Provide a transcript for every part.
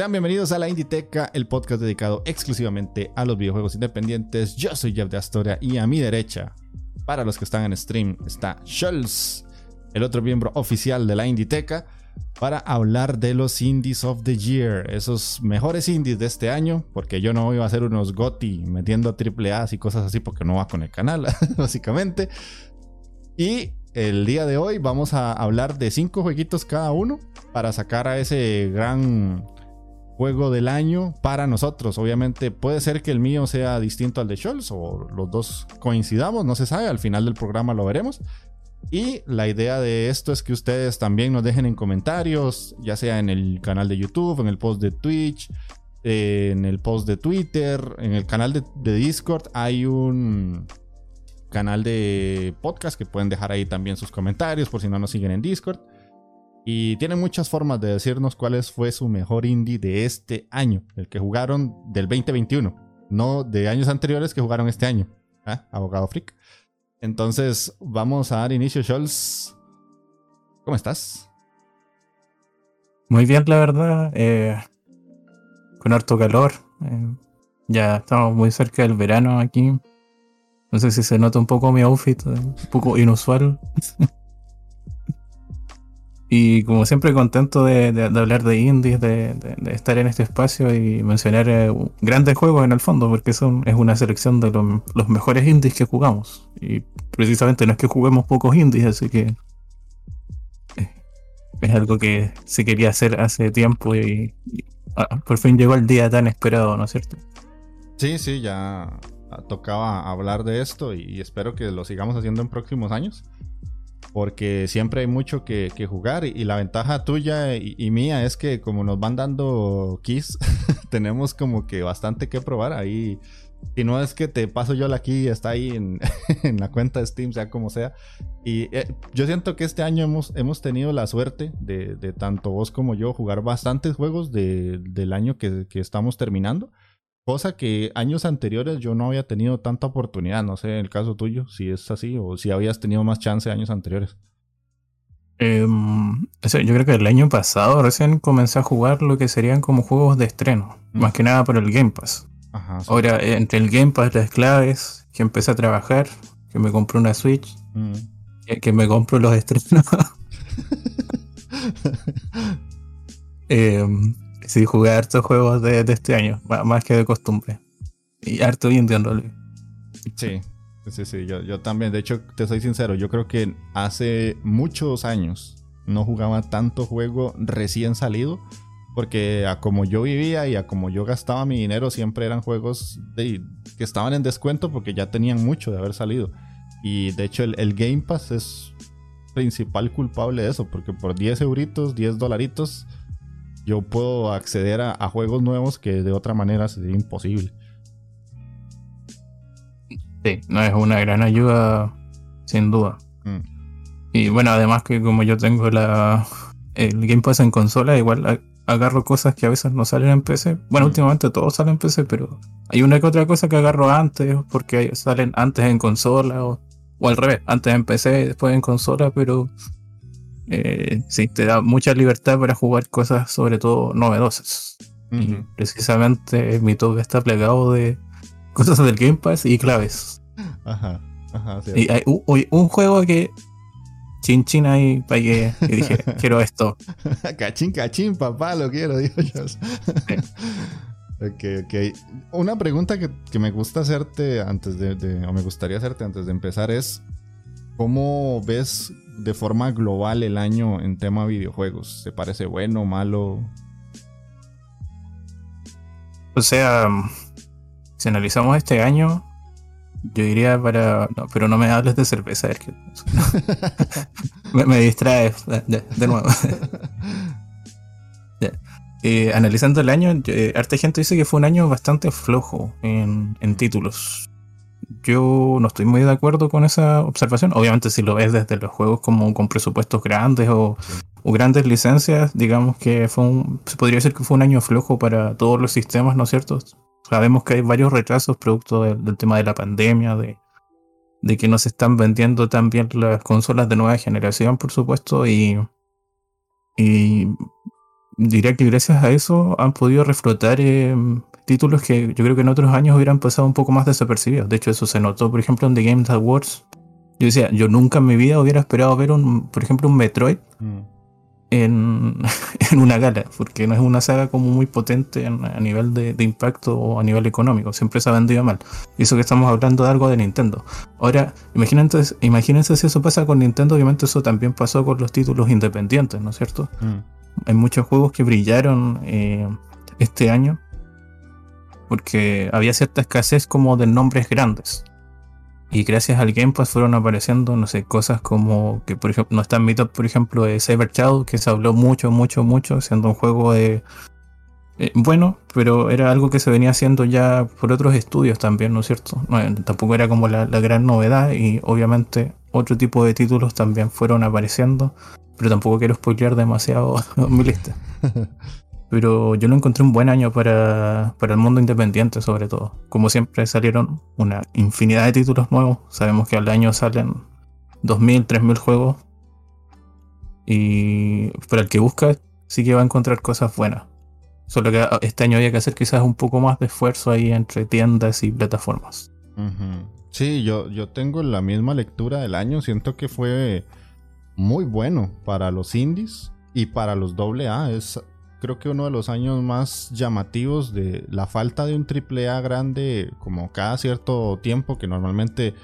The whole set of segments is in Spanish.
Sean bienvenidos a la Inditeca, el podcast dedicado exclusivamente a los videojuegos independientes. Yo soy Jeff de Astoria y a mi derecha, para los que están en stream, está Schultz, el otro miembro oficial de la Inditeca, para hablar de los Indies of the Year, esos mejores indies de este año, porque yo no iba a hacer unos GOTI metiendo triple A y cosas así porque no va con el canal, básicamente. Y el día de hoy vamos a hablar de cinco jueguitos cada uno para sacar a ese gran juego del año para nosotros. Obviamente puede ser que el mío sea distinto al de Scholz o los dos coincidamos, no se sabe, al final del programa lo veremos. Y la idea de esto es que ustedes también nos dejen en comentarios, ya sea en el canal de YouTube, en el post de Twitch, en el post de Twitter, en el canal de, de Discord hay un canal de podcast que pueden dejar ahí también sus comentarios por si no nos siguen en Discord. Y tienen muchas formas de decirnos cuál fue su mejor indie de este año, el que jugaron del 2021, no de años anteriores que jugaron este año. ¿Ah? Abogado Freak. Entonces, vamos a dar inicio, Scholz. ¿Cómo estás? Muy bien, la verdad. Eh, con harto calor. Eh, ya estamos muy cerca del verano aquí. No sé si se nota un poco mi outfit, eh, un poco inusual. Y como siempre contento de, hablar de indies, de, estar en este espacio y mencionar eh, grandes juegos en el fondo, porque es una selección de los mejores indies que jugamos. Y precisamente no es que juguemos pocos indies, así que eh, es algo que se quería hacer hace tiempo y, ah, por fin llegó el día tan esperado, ¿no es cierto? Sí, sí, ya tocaba hablar de esto y espero que lo sigamos haciendo en próximos años porque siempre hay mucho que, jugar y, la ventaja tuya y, mía es que como nos van dando keys, tenemos como que bastante que probar ahí. Y no es que te paso yo la key, está ahí en, la cuenta de Steam, sea como sea. Y eh, yo siento que este año hemos, hemos tenido la suerte de, tanto vos como yo jugar bastantes juegos del año que, que estamos terminando. Cosa que años anteriores yo no había tenido tanta oportunidad. No sé, en el caso tuyo, si es así o si habías tenido más chance años anteriores. Em, yo creo que el año pasado recién comencé a jugar lo que serían como juegos de estreno. Mm. Más que nada por el Game Pass. Ahora, entre el Game Pass, las claves, que empecé a trabajar, que me compré una Switch, mm. que, me compro los estrenos. eh, Sí, jugué hartos juegos de, este año, más que de costumbre. Y harto indie en. Sí, sí, sí, yo, yo también. De hecho, te soy sincero, yo creo que hace muchos años no jugaba tanto juego recién salido. Porque a como yo vivía y a como yo gastaba mi dinero, siempre eran juegos de, que estaban en descuento porque ya tenían mucho de haber salido. Y de hecho, el, el Game Pass es principal culpable de eso, porque por 10 euritos, 10 dolaritos, yo puedo acceder a, juegos nuevos que de otra manera sería imposible. Sí, no es una gran ayuda, sin duda. Mm. Y bueno, además que como yo tengo la el Game Pass en consola, igual agarro cosas que a veces no salen en PC. Bueno, mm. últimamente todo sale en PC, pero hay una que otra cosa que agarro antes, porque salen antes en consola o, o al revés, antes en PC y después en consola, pero eh, sí, te da mucha libertad para jugar cosas sobre todo novedosas. precisamente mi top está plegado de cosas del Game Pass y claves. Ajá, ajá. Y hay un, juego que chin chin ahí para que dije, quiero esto. cachín, cachín, papá, lo quiero, digo yo. ok, ok. Una pregunta que, me gusta hacerte antes de, o me gustaría hacerte antes de empezar es, ¿cómo ves de forma global el año en tema videojuegos? ¿Te parece bueno, malo? O sea, si analizamos este año, yo diría para. No, pero no me hables de cerveza, es que. me, me distrae de, nuevo. Eh, analizando el año, eh, dice que fue un año bastante flojo en, en, títulos. Yo no estoy muy de acuerdo con esa observación. Obviamente, si lo ves desde los juegos como con presupuestos grandes o, o grandes licencias, digamos que fue un, se podría decir que fue un año flojo para todos los sistemas, ¿no es cierto? Sabemos que hay varios retrasos producto del, tema de la pandemia, de, de, que no se están vendiendo tan bien las consolas de nueva generación, por supuesto, y, y diría que gracias a eso han podido reflotar eh, títulos que yo creo que en otros años hubieran pasado un poco más desapercibidos. De hecho, eso se notó, por ejemplo, en The Game Awards. Yo decía, yo nunca en mi vida hubiera esperado ver, un, por ejemplo, un Metroid. Mm en, una gala, porque no es una saga como muy potente a nivel de, impacto o a nivel económico, siempre se ha vendido mal. Y eso que estamos hablando de algo de Nintendo. Ahora, imagínense, imagínense si eso pasa con Nintendo, obviamente eso también pasó con los títulos independientes, ¿no es cierto? Mm. Hay muchos juegos que brillaron eh, este año porque había cierta escasez como de nombres grandes. Y gracias al Game Pass fueron apareciendo, no sé, cosas como que, por ejemplo, no está en mi por ejemplo, de Cyber Child, que se habló mucho, mucho, mucho, siendo un juego de. Eh, bueno, pero era algo que se venía haciendo ya por otros estudios también, ¿no es cierto? tampoco era como la, gran novedad y obviamente otro tipo de títulos también fueron apareciendo, pero tampoco quiero spoilear demasiado mi lista. Pero yo lo encontré un buen año para, el mundo independiente, sobre todo. Como siempre, salieron una infinidad de títulos nuevos. Sabemos que al año salen 2.000, 3.000 juegos. Y para el que busca, sí que va a encontrar cosas buenas. Solo que este año había que hacer quizás un poco más de esfuerzo ahí entre tiendas y plataformas. Sí, yo, yo tengo la misma lectura del año. Siento que fue muy bueno para los indies y para los AA. Es creo que uno de los años más llamativos de la falta de un AAA grande como cada cierto tiempo, que normalmente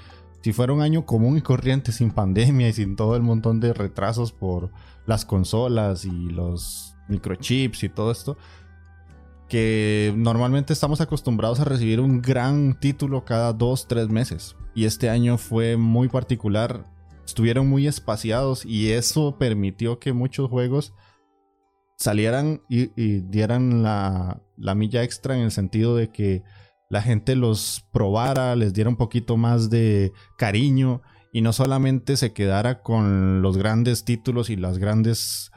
si fuera un año común y corriente sin pandemia y sin todo el montón de retrasos por las consolas y los microchips y todo esto, que normalmente estamos acostumbrados a recibir un gran título cada dos, tres meses. Y este año fue muy particular, estuvieron muy espaciados y eso permitió que muchos juegos salieran y, dieran la, milla extra en el sentido de que la gente los probara, les diera un poquito más de cariño y no solamente se quedara con los grandes títulos y las grandes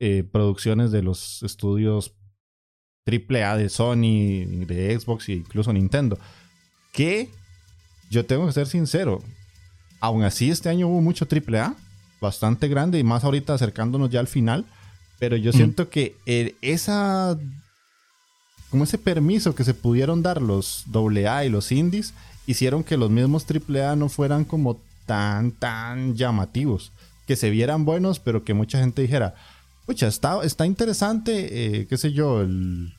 eh, producciones de los estudios AAA de Sony, de Xbox e incluso Nintendo. Que yo tengo que ser sincero, aún así este año hubo mucho AAA, bastante grande y más ahorita acercándonos ya al final. Pero yo siento que esa. Como ese permiso que se pudieron dar los AA y los indies, hicieron que los mismos AAA no fueran como tan, tan llamativos. Que se vieran buenos, pero que mucha gente dijera, pucha, está, está interesante, eh, qué sé yo, el,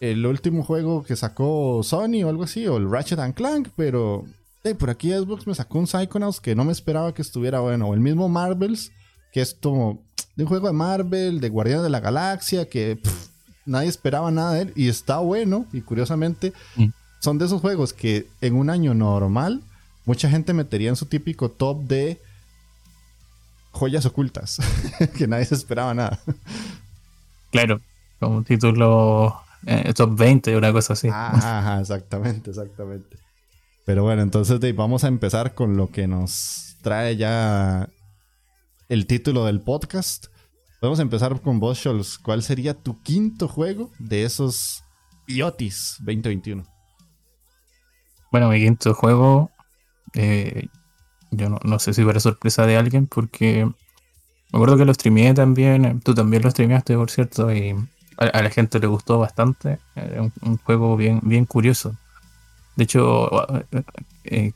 el último juego que sacó Sony o algo así, o el Ratchet and Clank, pero por aquí Xbox me sacó un Psychonauts que no me esperaba que estuviera bueno, o el mismo Marvels, que es como de un juego de Marvel, de Guardianes de la Galaxia, que nadie esperaba nada de él y está bueno. Y curiosamente, mm. son de esos juegos que en un año normal, mucha gente metería en su típico top de joyas ocultas, que nadie se esperaba nada. Claro, como título eh, top 20, una cosa así. Ajá, exactamente, exactamente. Pero bueno, entonces vamos a empezar con lo que nos trae ya el título del podcast. A empezar con vos, Scholz. ¿Cuál sería tu quinto juego de esos IOTIS 2021? Bueno, mi quinto juego, eh, yo no, sé si para sorpresa de alguien, porque me acuerdo que lo streameé también, tú también lo streameaste, por cierto, y a, la gente le gustó bastante. Era un, juego bien, bien curioso. De hecho, eh,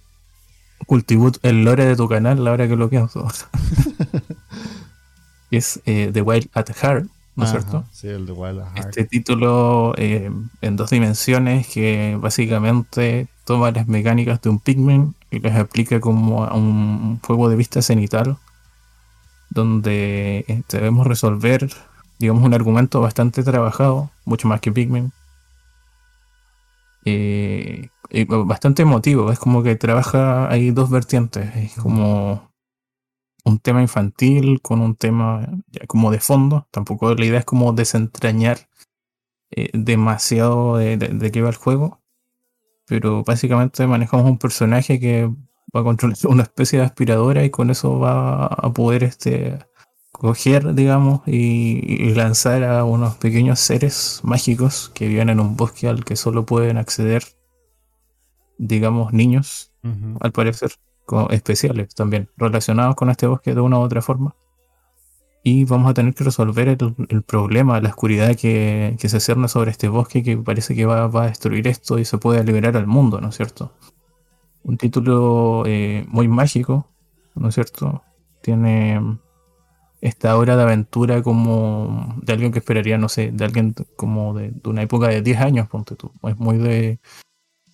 cultivo el lore de tu canal, la hora que lo pienso. es eh, The Wild at Heart, ¿no es cierto? Sí, el The Wild at Heart. Este título eh, en dos dimensiones que básicamente toma las mecánicas de un Pikmin y las aplica como a un juego de vista cenital, donde eh, debemos resolver, digamos, un argumento bastante trabajado, mucho más que Pikmin. Eh, bastante emotivo. Es como que trabaja hay dos vertientes. Es como un tema infantil con un tema ya como de fondo. Tampoco la idea es como desentrañar eh, demasiado de, de, qué va el juego. Pero básicamente manejamos un personaje que va a controlar una especie de aspiradora y con eso va a poder este coger, digamos, y, lanzar a unos pequeños seres mágicos que viven en un bosque al que solo pueden acceder, digamos, niños, al parecer, especiales también, relacionados con este bosque de una u otra forma. Y vamos a tener que resolver el, problema, la oscuridad que, se cierne sobre este bosque que parece que va, a destruir esto y se puede liberar al mundo, ¿no es cierto? Un título eh, muy mágico, ¿no es cierto? Tiene esta hora de aventura como de alguien que esperaría, no sé, de alguien como de, una época de 10 años, ponte tú. Es muy de,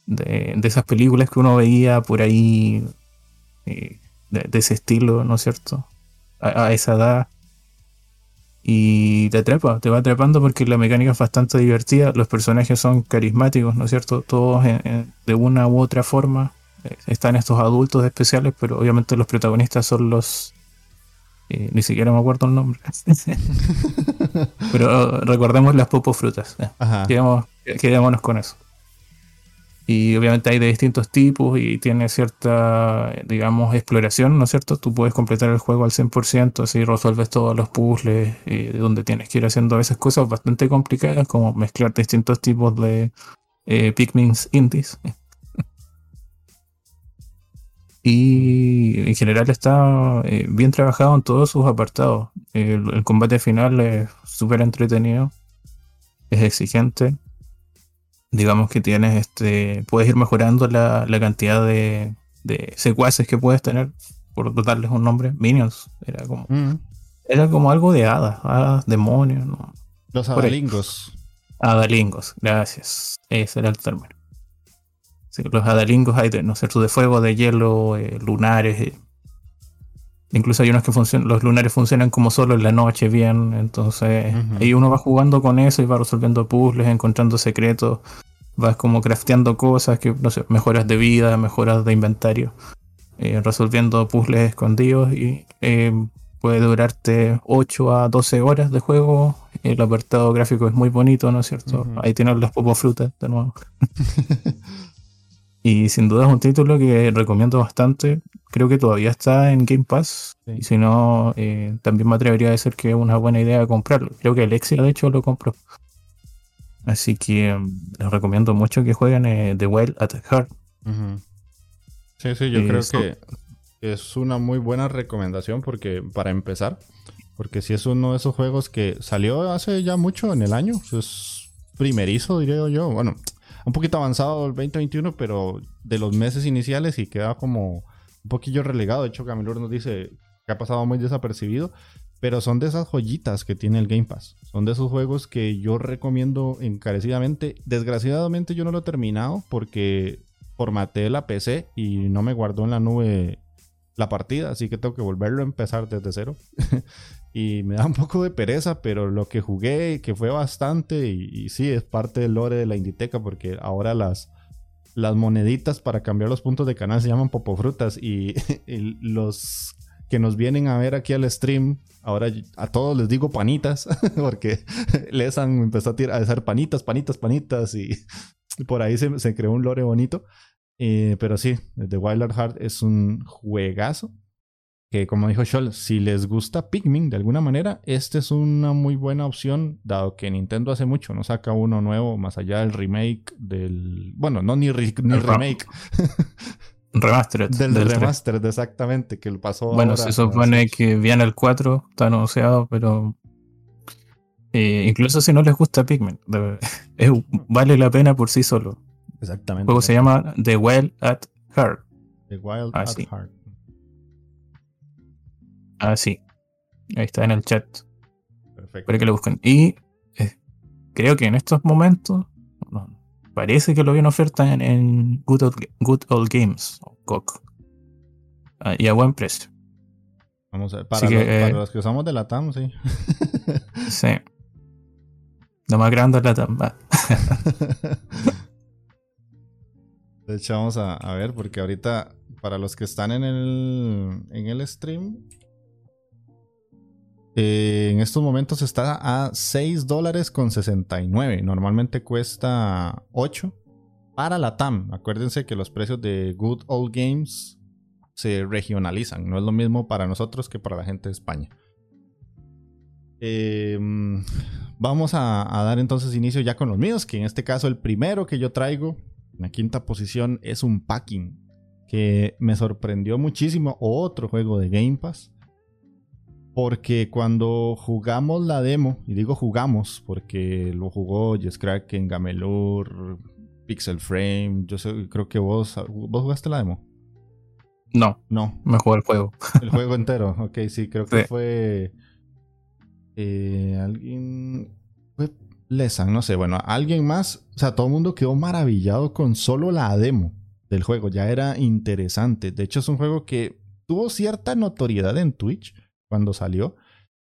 de, esas películas que uno veía por ahí, eh, de, ese estilo, ¿no es cierto? A, esa edad. Y te atrapa, te va atrapando porque la mecánica es bastante divertida, los personajes son carismáticos, ¿no es cierto? Todos de una u otra forma. Eh, están estos adultos especiales, pero obviamente los protagonistas son los eh, ni siquiera me acuerdo el nombre. Pero recordemos las popofrutas. frutas quedémonos con eso. Y obviamente hay de distintos tipos y tiene cierta, digamos, exploración, ¿no es cierto? Tú puedes completar el juego al 100%, así resuelves todos los puzzles, eh, donde tienes que ir haciendo a veces cosas bastante complicadas, como mezclar distintos tipos de eh, Pikmin's indies. Y en general está eh, bien trabajado en todos sus apartados. El, combate final es súper entretenido, es exigente. Digamos que tienes este. Puedes ir mejorando la, cantidad de, secuaces que puedes tener, por darles un nombre. Minions. Era como. Mm. Era como algo de hadas, hadas, demonios. Los adalingos. Adalingos, gracias. Ese era el término los adalingos hay de, ¿no de fuego, de hielo, eh, lunares. Eh. Incluso hay unos que funcionan, los lunares funcionan como solo en la noche, bien. Entonces, ahí uno va jugando con eso y va resolviendo puzzles, encontrando secretos, vas como crafteando cosas, que no sé, mejoras de vida, mejoras de inventario, eh, resolviendo puzzles escondidos y puede durarte 8 a 12 horas de juego. El apartado gráfico es muy bonito, ¿no es cierto? Ahí tienen las frutas de nuevo. Y sin duda es un título que recomiendo bastante. Creo que todavía está en Game Pass. Y si no, eh, también me atrevería a decir que es una buena idea comprarlo. Creo que Alexia, de hecho, lo compró. Así que mm, les recomiendo mucho que jueguen eh, The Wild at Heart. Sí, sí, yo creo que es una muy buena recomendación porque para empezar, porque si es uno de esos juegos que salió hace ya mucho en el año, es primerizo, diría yo. Bueno, un poquito avanzado el 2021, pero de los meses iniciales y queda como un poquillo relegado. De hecho, Camilo nos dice que ha pasado muy desapercibido, pero son de esas joyitas que tiene el Game Pass. Son de esos juegos que yo recomiendo encarecidamente. Desgraciadamente yo no lo he terminado porque formateé la PC y no me guardó en la nube la partida, así que tengo que volverlo a empezar desde cero. y me da un poco de pereza, pero lo que jugué, que fue bastante, y, sí, es parte del lore de la Inditeca, porque ahora las, las moneditas para cambiar los puntos de canal se llaman popofrutas, y, los que nos vienen a ver aquí al stream, ahora a todos les digo panitas, porque les han empezado a, a hacer panitas, panitas, panitas, y por ahí se, se creó un lore bonito. Eh, pero sí, The Wild Heart es un juegazo que como dijo Scholl, si les gusta Pikmin de alguna manera, esta es una muy buena opción, dado que Nintendo hace mucho no saca uno nuevo, más allá del remake del... Bueno, no ni, remake. Remastered. del, remastered, exactamente, que lo pasó. Bueno, se supone que viene el 4, está anunciado, pero... Eh, incluso si no les gusta Pikmin, vale la pena por sí solo. Exactamente. El juego se llama The Wild at Heart. The Wild at Heart. Ah, sí. Ahí está en el chat. Perfecto. Para que lo busquen. Y eh, creo que en estos momentos parece que lo vi en oferta en, Good, Old, Games o GOG. Ah, y a buen precio. Vamos a ver. Para, los, que, los, que usamos de la TAM, sí. sí. Lo más grande es la TAM. De hecho, vamos a, ver, porque ahorita, para los que están en el, en el stream, eh, en estos momentos está a 6 dólares con 69. Normalmente cuesta 8 para la TAM. Acuérdense que los precios de Good Old Games se regionalizan. No es lo mismo para nosotros que para la gente de España. Em, vamos a, dar entonces inicio ya con los míos, que en este caso el primero que yo traigo, en la quinta posición, es un packing que me sorprendió muchísimo. Otro juego de Game Pass. Porque cuando jugamos la demo, y digo jugamos porque lo jugó Jess Kraken, Gamelur, Pixel Frame, yo creo que vos, ¿vos jugaste la demo? No. No. Me jugó el juego. El juego entero, ok, sí, creo que fue eh, alguien. Lesan, no sé, bueno, alguien más. O sea, todo el mundo quedó maravillado con solo la demo del juego. Ya era interesante. De hecho, es un juego que tuvo cierta notoriedad en Twitch cuando salió.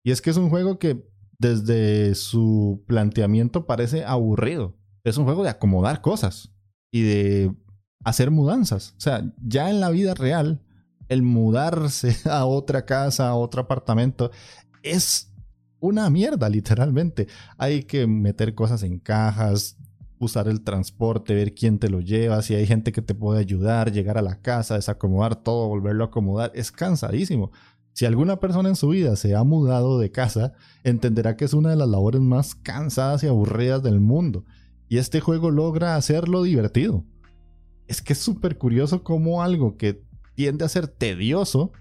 Y es que es un juego que desde su planteamiento parece aburrido. Es un juego de acomodar cosas y de hacer mudanzas. O sea, ya en la vida real, el mudarse a otra casa, a otro apartamento, es una mierda, literalmente. Hay que meter cosas en cajas, usar el transporte, ver quién te lo lleva, si hay gente que te puede ayudar, llegar a la casa, desacomodar todo, volverlo a acomodar. Es cansadísimo. Si alguna persona en su vida se ha mudado de casa, entenderá que es una de las labores más cansadas y aburridas del mundo. Y este juego logra hacerlo divertido. Es que es súper curioso cómo algo que tiende a ser tedioso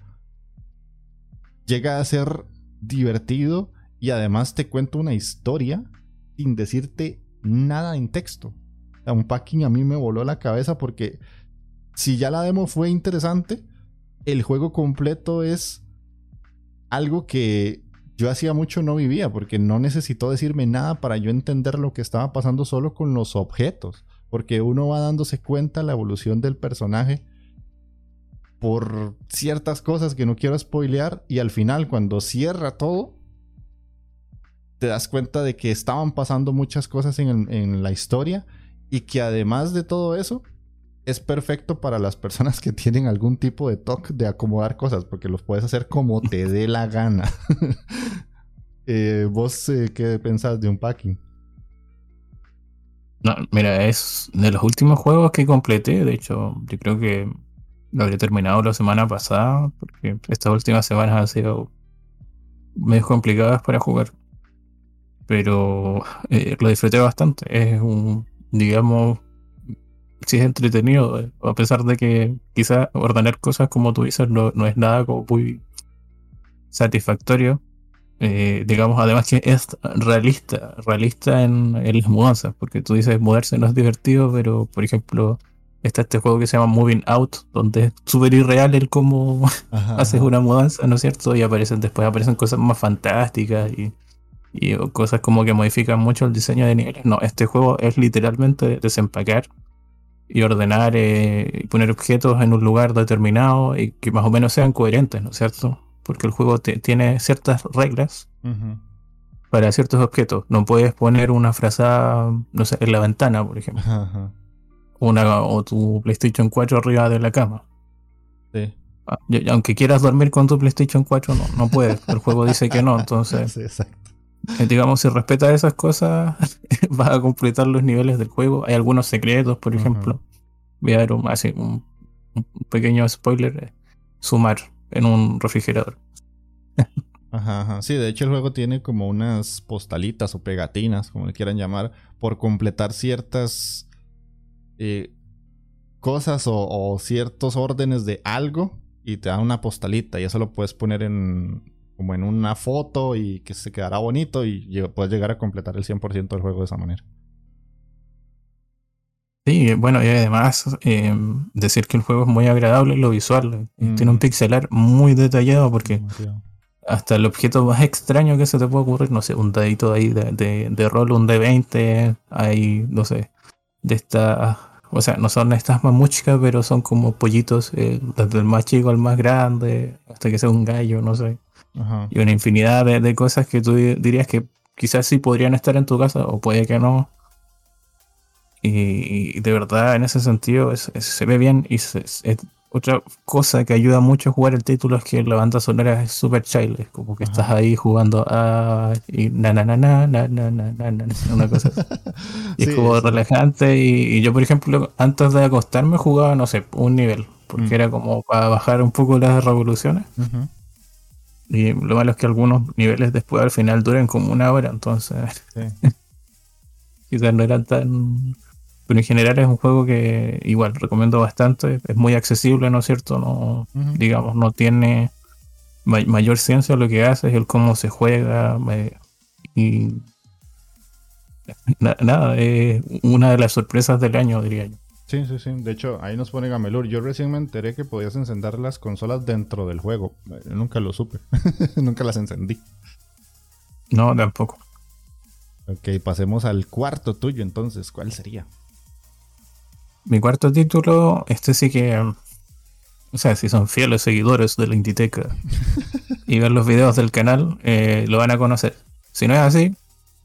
llega a ser divertido y además te cuento una historia sin decirte nada en texto. un packing a mí me voló la cabeza porque si ya la demo fue interesante, el juego completo es algo que yo hacía mucho no vivía porque no necesitó decirme nada para yo entender lo que estaba pasando solo con los objetos. Porque uno va dándose cuenta la evolución del personaje por ciertas cosas que no quiero spoilear y al final cuando cierra todo te das cuenta de que estaban pasando muchas cosas en, la historia y que además de todo eso, es perfecto para las personas que tienen algún tipo de toque de acomodar cosas, porque los puedes hacer como te dé la gana. Eh, ¿Vos eh, qué pensás de un packing? No, mira, es de los últimos juegos que completé. De hecho, yo creo que lo habría terminado la semana pasada, porque estas últimas semanas han sido medio complicadas para jugar pero eh, lo disfruté bastante. Es un, digamos, sí es entretenido, eh, a pesar de que quizás ordenar cosas como tú dices no, es nada como muy satisfactorio. Eh, digamos, además que es realista, realista en, las mudanzas, porque tú dices mudarse no es divertido, pero por ejemplo, está este juego que se llama Moving Out, donde es súper irreal el cómo haces una mudanza, ¿no es cierto? Y aparecen después aparecen cosas más fantásticas y y cosas como que modifican mucho el diseño de niveles. No, este juego es literalmente desempacar y ordenar eh, y poner objetos en un lugar determinado y que más o menos sean coherentes, ¿no es cierto? Porque el juego tiene ciertas reglas para ciertos objetos. No puedes poner una frazada, no sé, en la ventana, por ejemplo. Una, o tu PlayStation 4 arriba de la cama. Sí. Ah, aunque quieras dormir con tu PlayStation 4, no, no puedes. El juego dice que no, entonces. Sí, exacto. Digamos, si respeta esas cosas, vas a completar los niveles del juego. Hay algunos secretos, por ejemplo. Voy a dar un, así, un, pequeño spoiler. Eh, sumar en un refrigerador. Ajá, ajá. Sí, de hecho el juego tiene como unas postalitas o pegatinas, como le quieran llamar, por completar ciertas eh, cosas o, o, ciertos órdenes de algo y te da una postalita y eso lo puedes poner en, como en una foto y que se quedará bonito y puedes llegar a completar el 100% del juego de esa manera. Sí, bueno, y además eh, decir que el juego es muy agradable en lo visual. Eh, tiene un mm. pixelar muy detallado porque hasta el objeto más extraño que se te puede ocurrir, no sé, un dadito ahí de, de, rol, un D20, hay, no sé, de estas, o sea, no son estas mamuchicas, pero son como pollitos, eh, desde el más chico al más grande, hasta que sea un gallo, no sé. Y una infinidad de, cosas que tú dirías que quizás sí podrían estar en tu casa o puede que no. Y, de verdad, en ese sentido, se ve bien. Y otra cosa que ayuda mucho a jugar el título es que la banda sonora es super child. como que estás ahí jugando a. Y na na na na na na na na una cosa y es como relajante. Y, yo, por ejemplo, antes de acostarme jugaba, no sé, un nivel. Porque mm. era como para bajar un poco las revoluciones. Y lo malo es que algunos niveles después al final duran como una hora, entonces. quizás no eran tan pero en general es un juego que igual recomiendo bastante. Es muy accesible, ¿no es cierto? No, digamos, no tiene mayor ciencia lo que hace, es el cómo se juega. y nada, es una de las sorpresas del año, diría yo. Sí, sí, sí. De hecho, ahí nos pone Gamelur. Yo recién me enteré que podías encender las consolas dentro del juego. nunca lo supe. nunca las encendí. No, tampoco. Ok, pasemos al cuarto tuyo entonces. ¿Cuál sería? Mi cuarto título, este sí que. O sea, si son fieles seguidores de la Inditeca y ven los videos del canal, eh, lo van a conocer. Si no es así,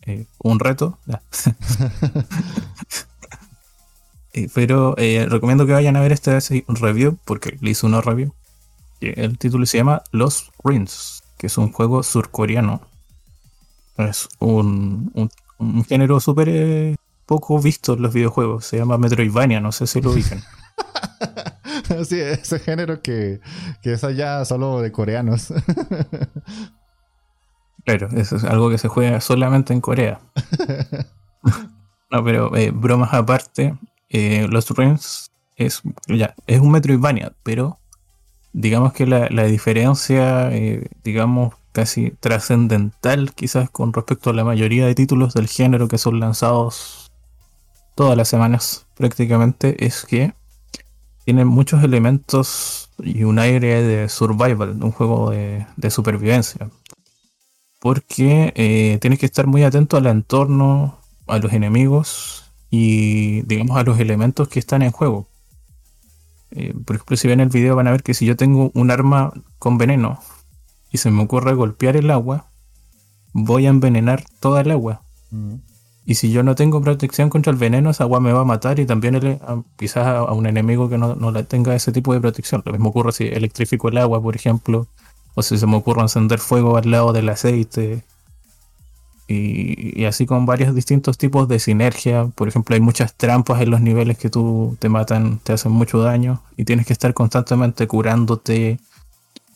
eh, un reto. Eh, pero recomiendo que vayan a ver este review, porque le hice una review. El título se llama Los Rings, que es un juego surcoreano. Es un, un género súper poco visto en los videojuegos. Se llama Metroidvania, no sé si lo ubican. sí, ese género que, es allá solo de coreanos. claro, eso es algo que se juega solamente en Corea. no, pero eh, bromas aparte, eh, Lost Rings es, ya, es un Metroidvania, pero digamos que la, diferencia, eh, digamos, casi trascendental quizás con respecto a la mayoría de títulos del género que son lanzados todas las semanas prácticamente es que tiene muchos elementos y un aire de survival, un juego de, supervivencia. Porque eh, tienes que estar muy atento al entorno, a los enemigos y digamos a los elementos que están en juego. Eh, por ejemplo, si ven el video van a ver que si yo tengo un arma con veneno y se me ocurre golpear el agua, voy a envenenar toda el agua. Mm. Y si yo no tengo protección contra el veneno, esa agua me va a matar y también quizás a, un enemigo que no, no tenga ese tipo de protección. Lo mismo ocurre si electrifico el agua, por ejemplo, o si se me ocurre encender fuego al lado del aceite. Y, así con varios distintos tipos de sinergia. Por ejemplo, hay muchas trampas en los niveles que tú te matan, te hacen mucho daño y tienes que estar constantemente curándote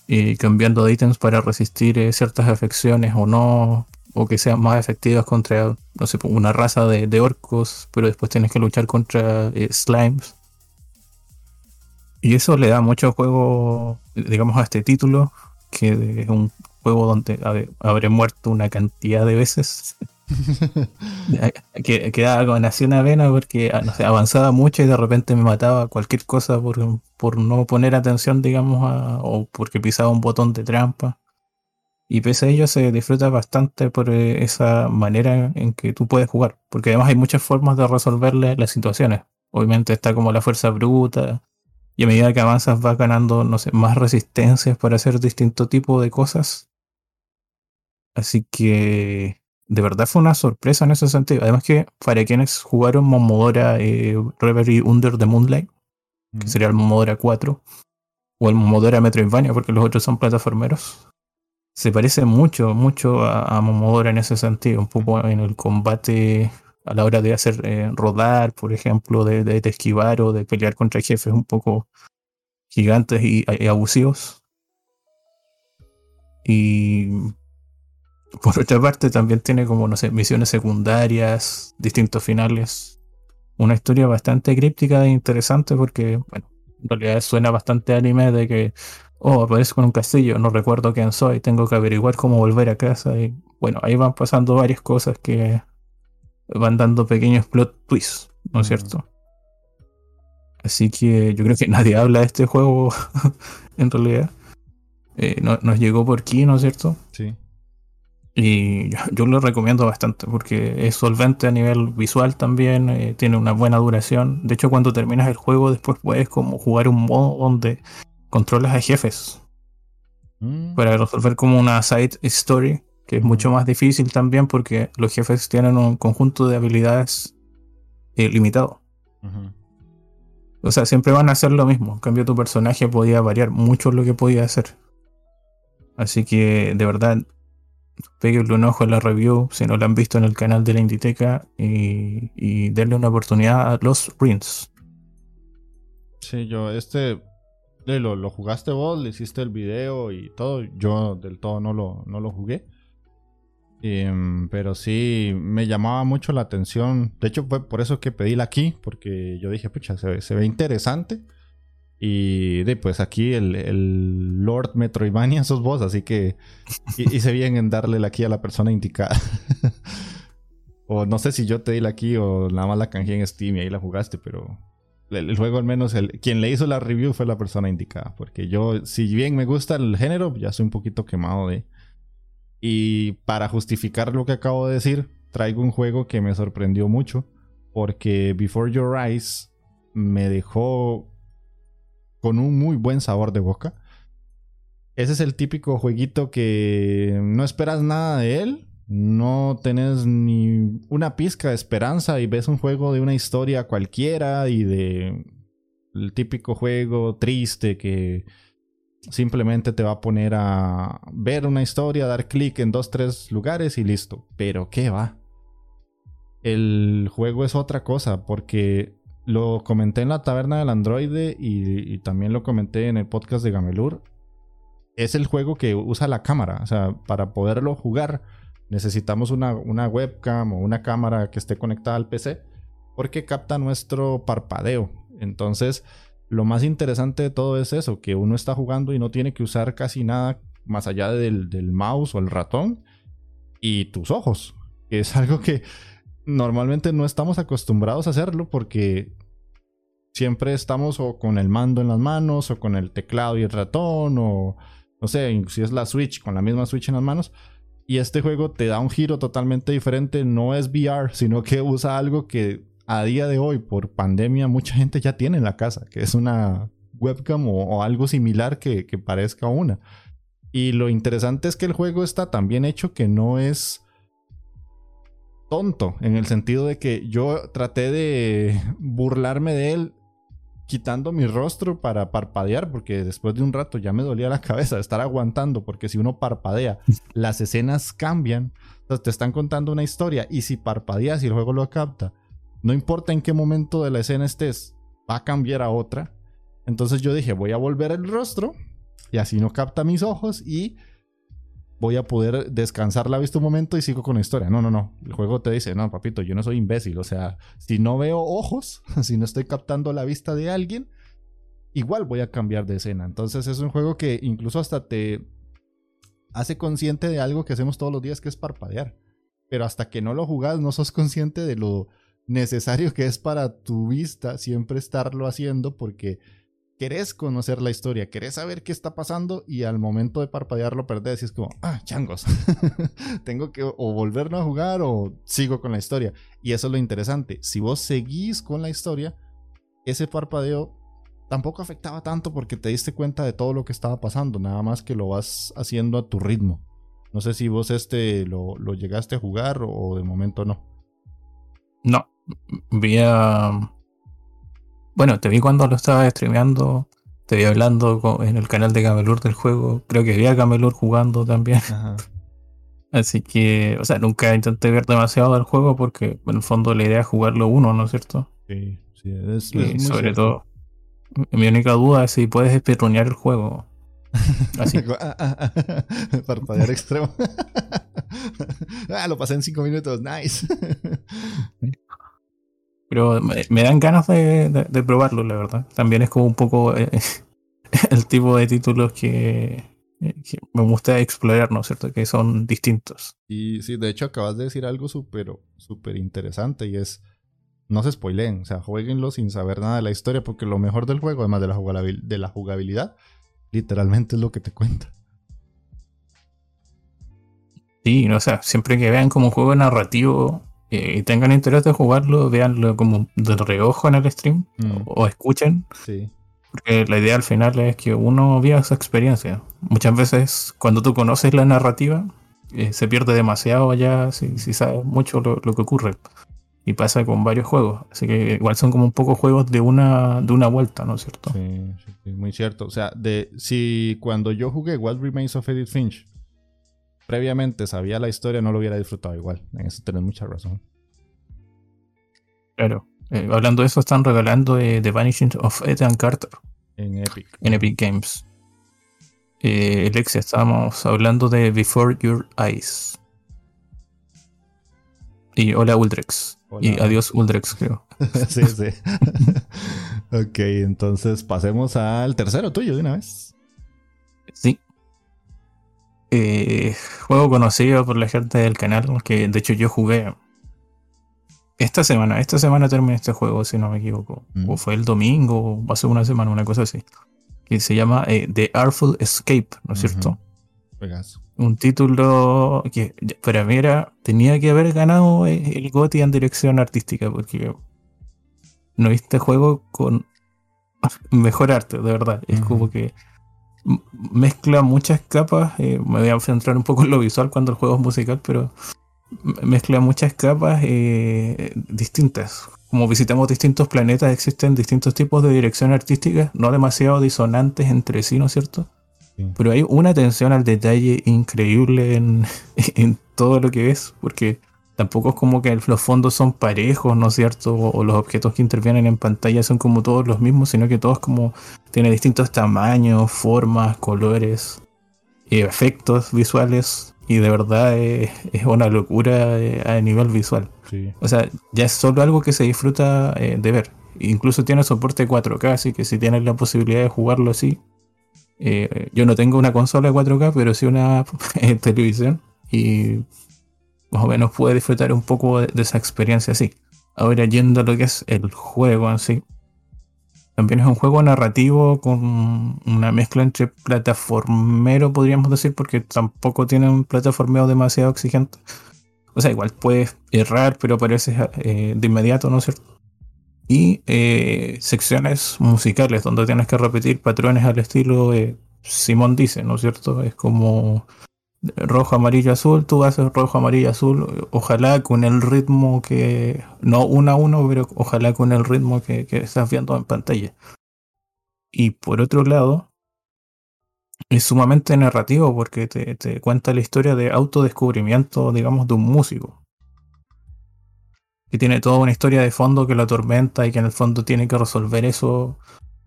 y cambiando de ítems para resistir eh, ciertas afecciones o no o que sean más efectivas contra, no sé, una raza de, orcos, pero después tienes que luchar contra eh, slimes. Y eso le da mucho juego, digamos, a este título, que es un juego donde habré muerto una cantidad de veces. que, quedaba con así una vena porque ah, no sé, avanzaba mucho y de repente me mataba cualquier cosa por, por no poner atención, digamos, o porque pisaba un botón de trampa. Y pese a ello se disfruta bastante por eh, esa manera en que tú puedes jugar. Porque además hay muchas formas de resolverle las situaciones. Obviamente está como la fuerza bruta. Y a medida que avanzas vas ganando, no sé, más resistencias para hacer distinto tipo de cosas. Así que de verdad fue una sorpresa en ese sentido. Además que para quienes jugaron Momodora eh, Reverie Under the Moonlight, que sería el Momodora 4, o el Momodora Metroidvania, porque los otros son plataformeros, se parece mucho, mucho a, Momodora en ese sentido, un poco en el combate a la hora de hacer eh, rodar, por ejemplo, de, esquivar o de pelear contra jefes un poco gigantes y, abusivos. Y por otra parte también tiene como, no sé, misiones secundarias, distintos finales. Una historia bastante críptica e interesante porque, bueno, en realidad suena bastante anime de que oh, aparezco en un castillo, no recuerdo quién soy, tengo que averiguar cómo volver a casa. Y bueno, ahí van pasando varias cosas que van dando pequeños plot twists, ¿no es mm. cierto? Así que yo creo que nadie habla de este juego en realidad. Eh, nos llegó por aquí, ¿no es cierto? Sí. Y yo, lo recomiendo bastante porque es solvente a nivel visual también, eh, tiene una buena duración. De hecho, cuando terminas el juego, después puedes como jugar un modo donde controlas a jefes mm. para resolver como una side story, que es mucho más difícil también porque los jefes tienen un conjunto de habilidades eh, limitado. O sea, siempre van a hacer lo mismo. En cambio, tu personaje podía variar mucho lo que podía hacer. Así que, de verdad, peguenle un ojo en la review si no la han visto en el canal de la Inditeca y, y denle una oportunidad a los Rings. Sí, yo, este, lo, lo, jugaste vos, le hiciste el video y todo. Yo del todo no lo, no lo jugué. Em, pero sí, me llamaba mucho la atención. De hecho, fue por eso que pedí la aquí, porque yo dije, pucha, se, ve interesante. Y de, pues aquí el, el, Lord Metroidvania sos vos, así que hice bien en darle la aquí a la persona indicada. o no sé si yo te di la aquí o nada más la canjeé en Steam y ahí la jugaste, pero el, juego al menos, el, quien le hizo la review fue la persona indicada. Porque yo, si bien me gusta el género, ya soy un poquito quemado de y para justificar lo que acabo de decir, traigo un juego que me sorprendió mucho. Porque Before Your Eyes me dejó con un muy buen sabor de boca. Ese es el típico jueguito que no esperas nada de él. No tenés ni una pizca de esperanza y ves un juego de una historia cualquiera y de el típico juego triste que Simplemente te va a poner a ver una historia, dar clic en dos, tres lugares y listo. Pero ¿qué va? El juego es otra cosa porque lo comenté en la taberna del androide y, también lo comenté en el podcast de Gamelur. Es el juego que usa la cámara. O sea, para poderlo jugar necesitamos una, una webcam o una cámara que esté conectada al PC porque capta nuestro parpadeo. Entonces lo más interesante de todo es eso, que uno está jugando y no tiene que usar casi nada más allá del, mouse o el ratón y tus ojos, es algo que normalmente no estamos acostumbrados a hacerlo porque siempre estamos o con el mando en las manos o con el teclado y el ratón o no sé, si es la Switch con la misma Switch en las manos. Y este juego te da un giro totalmente diferente, no es VR, sino que usa algo que a día de hoy, por pandemia, mucha gente ya tiene en la casa, que es una webcam o, algo similar que, parezca una. Y lo interesante es que el juego está tan bien hecho que no es tonto, en el sentido de que yo traté de burlarme de él quitando mi rostro para parpadear, porque después de un rato ya me dolía la cabeza de estar aguantando, porque si uno parpadea, las escenas cambian, entonces te están contando una historia y si parpadeas y el juego lo capta, no importa en qué momento de la escena estés, va a cambiar a otra. Entonces yo dije, voy a volver el rostro y así no capta mis ojos y voy a poder descansar la vista un momento y sigo con la historia. No, no, no. El juego te dice, no, papito, yo no soy imbécil. O sea, si no veo ojos, si no estoy captando la vista de alguien, igual voy a cambiar de escena. Entonces es un juego que incluso hasta te hace consciente de algo que hacemos todos los días, que es parpadear. Pero hasta que no lo jugás, no sos consciente de lo necesario que es para tu vista siempre estarlo haciendo porque querés conocer la historia, querés saber qué está pasando y al momento de parpadearlo perdés y es como, ah, changos, tengo que o volverlo a jugar o sigo con la historia. Y eso es lo interesante, si vos seguís con la historia, ese parpadeo tampoco afectaba tanto porque te diste cuenta de todo lo que estaba pasando, nada más que lo vas haciendo a tu ritmo. No sé si vos este lo, lo llegaste a jugar o de momento no. No, vi a... Bueno, te vi cuando lo estaba streameando, te vi hablando en el canal de Gamelur del juego, creo que vi a Gamelur jugando también. Así que, o sea, nunca intenté ver demasiado del juego porque en el fondo la idea es jugarlo uno, ¿no es cierto? Sí, sí, es, y sobre todo, mi única duda es si puedes espirronear el juego. Así. Parpadear extremo. ah, lo pasé en cinco minutos, nice. Pero me, dan ganas de, probarlo, la verdad. También es como un poco eh, el tipo de títulos que, me gusta explorar, ¿no es cierto? Que son distintos. Y sí, de hecho acabas de decir algo súper súper interesante y es, no se spoileen, o sea, jueguenlo sin saber nada de la historia porque lo mejor del juego, además de la, de la jugabilidad, literalmente es lo que te cuenta. Sí, o sea, siempre que vean como un juego narrativo y tengan interés de jugarlo, veanlo como de reojo en el stream mm. o, escuchen. Sí. Porque la idea al final es que uno viva esa experiencia. Muchas veces cuando tú conoces la narrativa, eh, se pierde demasiado allá si, si sabes mucho lo, que ocurre. Y pasa con varios juegos. Así que igual son como un poco juegos de una, de una vuelta, ¿no es cierto? Sí, sí, muy cierto. O sea, de si cuando yo jugué What Remains of Edith Finch, previamente sabía la historia, no lo hubiera disfrutado igual. En eso tenés mucha razón. Claro. Eh, hablando de eso, están regalando eh, The Vanishing of Ethan Carter. En Epic. En Epic Games. Eh, Alexia, estábamos hablando de Before Your Eyes. Y hola Uldrex. Y adiós Uldrex, creo. sí, sí. ok, entonces pasemos al tercero tuyo de una vez. Sí. Eh, juego conocido por la gente del canal, que de hecho yo jugué esta semana. Esta semana terminé este juego, si no me equivoco. O fue el domingo, o hace una semana, una cosa así. Que se llama eh, The Artful Escape, ¿no es cierto? Un título que para mí era, tenía que haber ganado eh, el GOTY en dirección artística, porque no viste juego con mejor arte, de verdad. Es como que mezcla muchas capas. Eh, me voy a centrar un poco en lo visual cuando el juego es musical, pero mezcla muchas capas eh, distintas. Como visitamos distintos planetas, existen distintos tipos de dirección artística, no demasiado disonantes entre sí, ¿no es cierto? Pero hay una atención al detalle increíble en, en todo lo que es, porque tampoco es como que los fondos son parejos, ¿no es cierto? O, los objetos que intervienen en pantalla son como todos los mismos, sino que todos como tienen distintos tamaños, formas, colores, efectos visuales. Y de verdad es, una locura eh, a nivel visual. O sea, ya es solo algo que se disfruta eh, de ver. Incluso tiene soporte 4K, así que si tienes la posibilidad de jugarlo así. Eh, yo no tengo una consola de 4K, pero sí una televisión. Y más o menos puede disfrutar un poco de, esa experiencia así. Ahora yendo a lo que es el juego en sí. También es un juego narrativo con una mezcla entre plataformero, podríamos decir, porque tampoco tiene un plataformeo demasiado exigente. O sea, igual puedes errar, pero parece eh, de inmediato, ¿no es cierto? Y eh, secciones musicales donde tienes que repetir patrones al estilo eh, Simón dice, ¿no es cierto? Es como rojo, amarillo, azul, tú haces rojo, amarillo, azul, ojalá con el ritmo que, no uno a uno, pero ojalá con el ritmo que, estás viendo en pantalla. Y por otro lado, es sumamente narrativo porque te, te cuenta la historia de autodescubrimiento, digamos, de un músico. Que tiene toda una historia de fondo que lo atormenta y que en el fondo tiene que resolver eso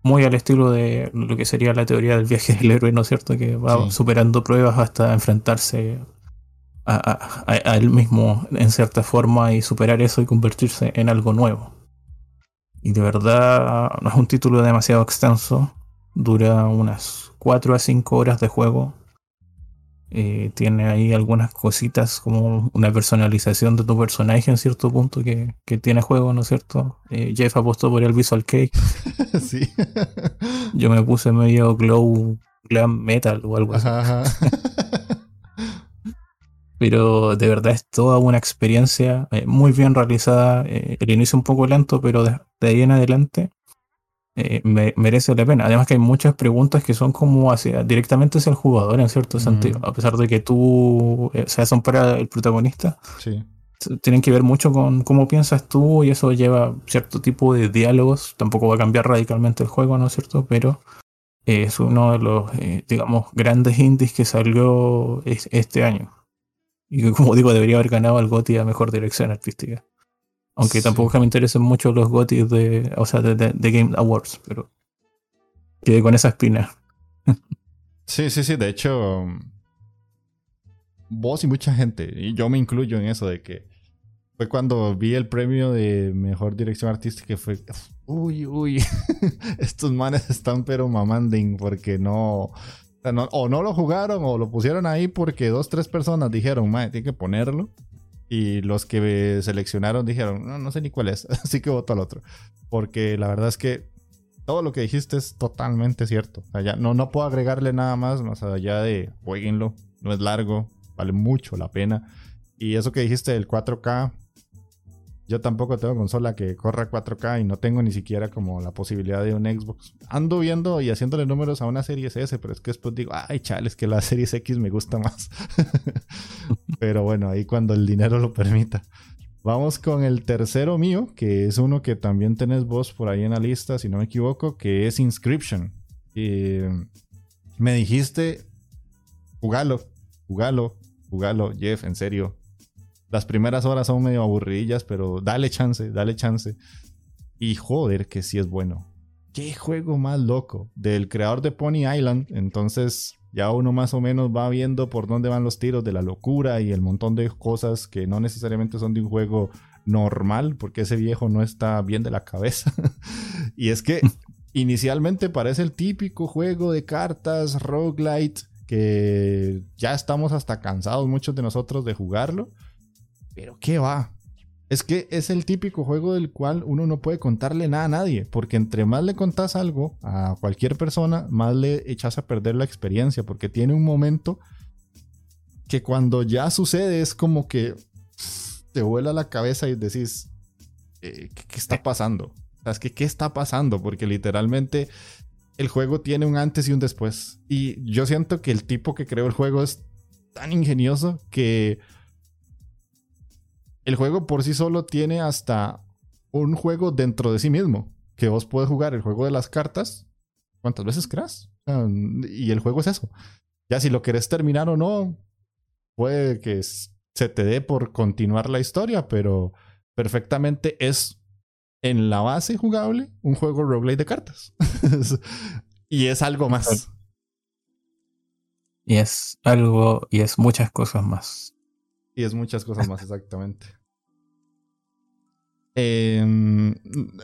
muy al estilo de lo que sería la teoría del viaje del héroe, ¿no es cierto? Que va superando pruebas hasta enfrentarse a, él mismo en cierta forma y superar eso y convertirse en algo nuevo. Y de verdad no es un título demasiado extenso, dura unas 4 a 5 horas de juego eh, tiene ahí algunas cositas como una personalización de tu personaje en cierto punto que, tiene juego, ¿no es cierto? Eh, Jeff apostó por el Visual Cake. sí. Yo me puse medio glow, glam metal o algo así. pero de verdad es toda una experiencia eh, muy bien realizada. el inicio un poco lento, pero de ahí en adelante eh, merece la pena. Además que hay muchas preguntas que son como hacia, directamente hacia el jugador en cierto sentido, a pesar de que tú, eh, o sea, son para el protagonista. Sí. Tienen que ver mucho con cómo piensas tú y eso lleva cierto tipo de diálogos. Tampoco va a cambiar radicalmente el juego, ¿no es cierto? Pero es uno de los, eh, digamos, grandes indies que salió este año. Y que, como digo, debería haber ganado al GOTY a mejor dirección artística. Aunque tampoco me interesen mucho los GOTY de, o sea, de, Game Awards, pero quedé con esa espina. sí, sí, sí. De hecho, vos y mucha gente, y yo me incluyo en eso, de que fue cuando vi el premio de mejor dirección artística que fue, uy, uy, estos manes están pero mamanding porque no, o no lo jugaron o lo pusieron ahí porque dos, tres personas dijeron, madre, tiene que ponerlo. Y los que seleccionaron dijeron, no, no sé ni cuál es, así que voto al otro. Porque la verdad es que todo lo que dijiste es totalmente cierto. O sea, no, no puedo agregarle nada más, más allá de jueguenlo. No es largo, vale mucho la pena. Y eso que dijiste del 4K, yo tampoco tengo consola que corra 4K y no tengo ni siquiera como la posibilidad de un Xbox. Ando viendo y haciéndole números a una serie S, pero es que después digo, ay, chales, que la serie X me gusta más. pero bueno, ahí cuando el dinero lo permita. Vamos con el tercero mío, que es uno que también tenés vos por ahí en la lista, si no me equivoco, que es Inscription. me dijiste, jugalo, jugalo, jugalo, Jeff, en serio. Las primeras horas son medio aburridillas, pero dale chance, dale chance. Y joder, que sí es bueno. Qué juego más loco. Del creador de Pony Island. Entonces, ya uno más o menos va viendo por dónde van los tiros de la locura y el montón de cosas que no necesariamente son de un juego normal, porque ese viejo no está bien de la cabeza. y es que inicialmente parece el típico juego de cartas roguelite que ya estamos hasta cansados muchos de nosotros de jugarlo. Pero qué va, es que es el típico juego del cual uno no puede contarle nada a nadie, porque entre más le contás algo a cualquier persona, más le echas a perder la experiencia, porque tiene un momento que cuando ya sucede es como que te vuela la cabeza y decís, eh, ¿qué, está pasando? es que, ¿qué está pasando? Porque literalmente el juego tiene un antes y un después. Y yo siento que el tipo que creó el juego es tan ingenioso que el juego por sí solo tiene hasta un juego dentro de sí mismo. Que vos puedes jugar el juego de las cartas. ¿Cuántas veces creas? y el juego es eso. Ya si lo querés terminar o no, puede que se te dé por continuar la historia, pero perfectamente es en la base jugable un juego roguelite de cartas. y es algo más. Y es algo, y es muchas cosas más. Y es muchas cosas más, exactamente. Em,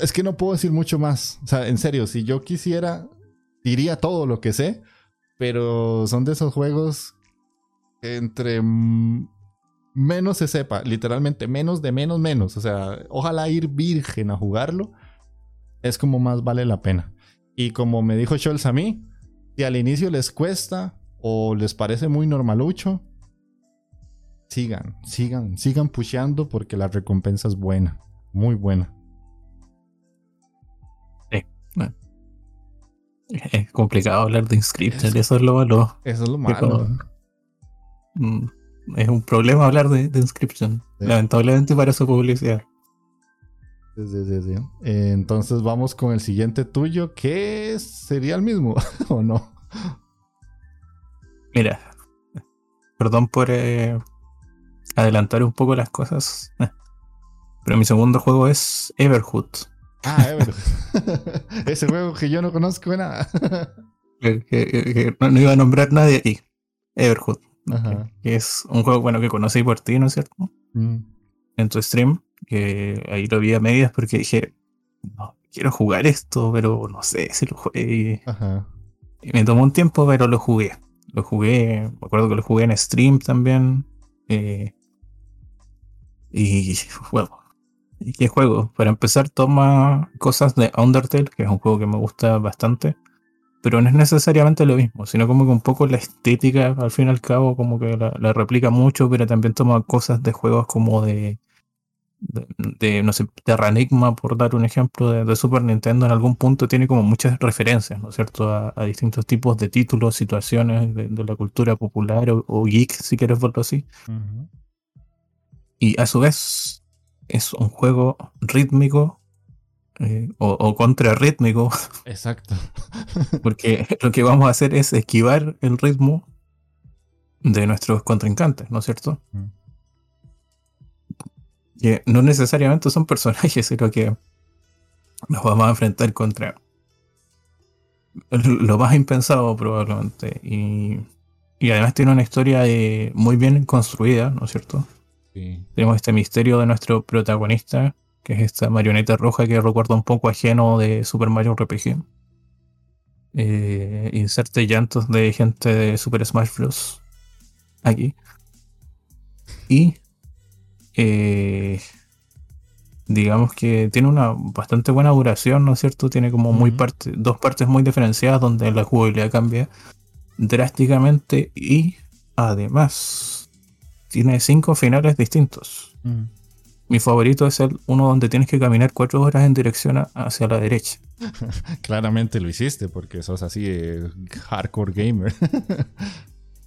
es que no puedo decir mucho más. O sea, en serio, si yo quisiera, diría todo lo que sé, pero son de esos juegos que entre menos se sepa, literalmente menos de menos menos. O sea, ojalá ir virgen a jugarlo, es como más vale la pena. Y como me dijo Scholz a mí, si al inicio les cuesta o les parece muy normalucho, sigan, sigan, sigan pusheando porque la recompensa es buena, muy buena. Es complicado hablar de Inscription, eso es lo malo. Eso es lo malo. Mm, es un problema hablar de, Inscription, lamentablemente para su publicidad. Sí, sí, sí, eh, entonces vamos con el siguiente tuyo, que sería el mismo, ¿o no? Mira, perdón por eh, adelantar un poco las cosas. Pero mi segundo juego es Everhood. Ah, Everhood. Ese juego que yo no conozco nada. que, no, iba a nombrar nadie aquí. Everhood. Que es un juego bueno que conocí por ti, ¿no es cierto? Mm. En tu stream. Que ahí lo vi a medias porque dije, no, quiero jugar esto, pero no sé si lo jugué. Y me tomó un tiempo, pero lo jugué. Lo jugué, me acuerdo que lo jugué en stream también. Eh, y bueno, ¿qué juego? Para empezar, toma cosas de Undertale, que es un juego que me gusta bastante, pero no es necesariamente lo mismo, sino como que un poco la estética, al fin y al cabo, como que la, replica mucho, pero también toma cosas de juegos como de, de, no sé, Terranigma, por dar un ejemplo, de, Super Nintendo, en algún punto tiene como muchas referencias, ¿no es cierto?, a, distintos tipos de títulos, situaciones de, la cultura popular o, geek, si quieres verlo así. Y a su vez es un juego rítmico eh, o, o contrarrítmico. Exacto. porque lo que vamos a hacer es esquivar el ritmo de nuestros contrincantes, ¿no es cierto? Mm. Que no necesariamente son personajes, sino que nos vamos a enfrentar contra lo más impensado probablemente. Y, y además tiene una historia eh, muy bien construida, ¿no es cierto? Tenemos este misterio de nuestro protagonista, que es esta marioneta roja que recuerda un poco ajeno de Super Mario RPG. Eh, inserte llantos de gente de Super Smash Bros. aquí. Y eh, digamos que tiene una bastante buena duración, ¿no es cierto? Tiene como muy parte, dos partes muy diferenciadas donde la jugabilidad cambia drásticamente y además tiene cinco finales distintos. Mm. Mi favorito es el uno donde tienes que caminar cuatro horas en dirección hacia la derecha. Claramente lo hiciste porque sos así hardcore gamer.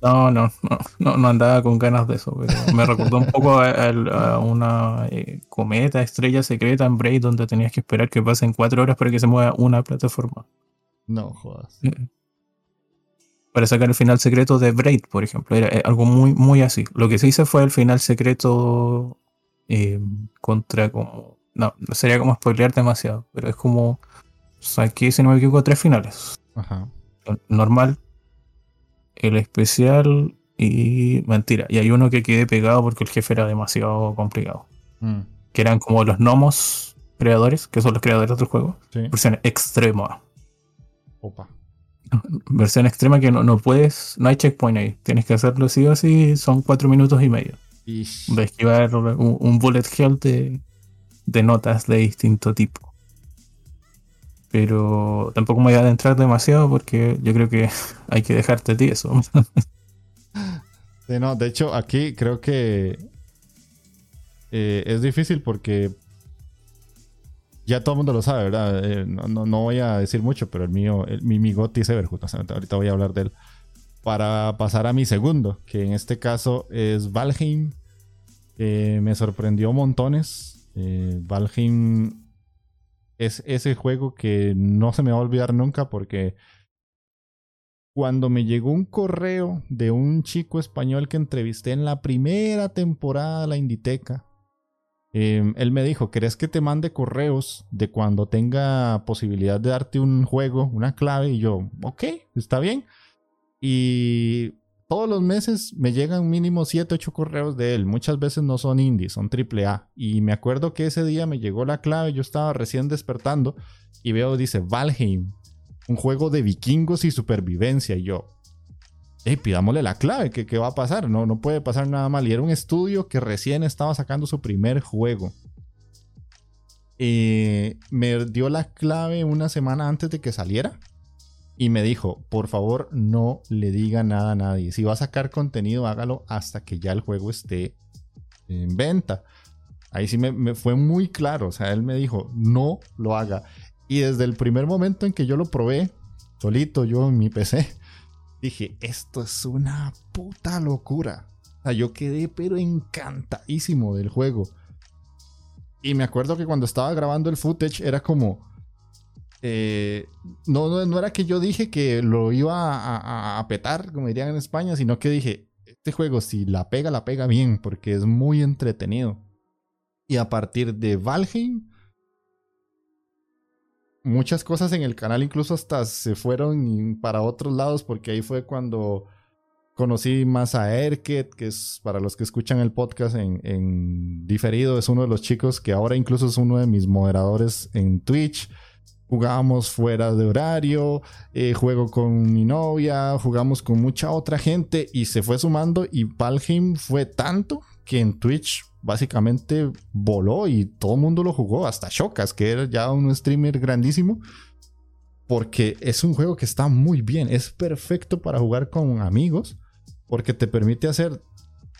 No, no, no, no, andaba con ganas de eso, pero me recordó un poco a, una eh, cometa, estrella secreta en Braid donde tenías que esperar que pasen cuatro horas para que se mueva una plataforma. No jodas. Para sacar el final secreto de Braid, por ejemplo. Era eh, algo muy, muy así. Lo que se hizo fue el final secreto eh, contra como. No, sería como spoilear demasiado, pero es como. Saqué, si no me equivoco, tres finales. Ajá. Normal, el especial y mentira. Y hay uno que quedé pegado porque el jefe era demasiado complicado. Mm. Que eran como los gnomos creadores, que son los creadores del juego. Versión extrema. Opa. Versión extrema que no, no, puedes, no hay checkpoint ahí. Tienes que hacerlo sí o sí, son cuatro minutos y medio. De esquivar un, bullet hell de, de notas de distinto tipo pero tampoco me voy a adentrar demasiado porque yo creo que hay que dejarte tieso. sí, no, de hecho aquí creo que eh, es difícil porque ya todo el mundo lo sabe, ¿verdad? Eh, no, voy a decir mucho, pero el mío, el, mi, mi Gotti ahorita voy a hablar de él. Para pasar a mi segundo, que en este caso es Valheim. me sorprendió montones. Eh, Valheim es ese juego que no se me va a olvidar nunca porque cuando me llegó un correo de un chico español que entrevisté en la primera temporada de la Inditeca, em, él me dijo, ¿querés que te mande correos de cuando tenga posibilidad de darte un juego, una clave? Y yo, ok, está bien. Y todos los meses me llegan mínimo 7, 8 correos de él. Muchas veces no son indies, son AAA. Y me acuerdo que ese día me llegó la clave, yo estaba recién despertando y veo, dice Valheim, un juego de vikingos y supervivencia. Y yo, hey, pidámosle la clave, ¿qué, qué va a pasar? No, no puede pasar nada mal. Y era un estudio que recién estaba sacando su primer juego. Me dio la clave una semana antes de que saliera y me dijo, por favor no le diga nada a nadie. Si va a sacar contenido, hágalo hasta que ya el juego esté en venta. Ahí sí me, fue muy claro. O sea, él me dijo, no lo haga. Y desde el primer momento en que yo lo probé, solito yo en mi PC, dije, esto es una puta locura. O sea, yo quedé pero encantadísimo del juego. Y me acuerdo que cuando estaba grabando el footage era como, eh, no, no, era que yo dije que lo iba a, petar, como dirían en España, sino que dije, este juego si la pega, la pega bien, porque es muy entretenido. Y a partir de Valheim, muchas cosas en el canal incluso hasta se fueron para otros lados, porque ahí fue cuando conocí más a Erket, que es para los que escuchan el podcast en, diferido, es uno de los chicos que ahora incluso es uno de mis moderadores en Twitch. Jugábamos fuera de horario, eh, juego con mi novia, jugamos con mucha otra gente y se fue sumando y Valheim fue tanto que en Twitch básicamente voló y todo el mundo lo jugó, hasta Shokas, que era ya un streamer grandísimo, porque es un juego que está muy bien, es perfecto para jugar con amigos, porque te permite hacer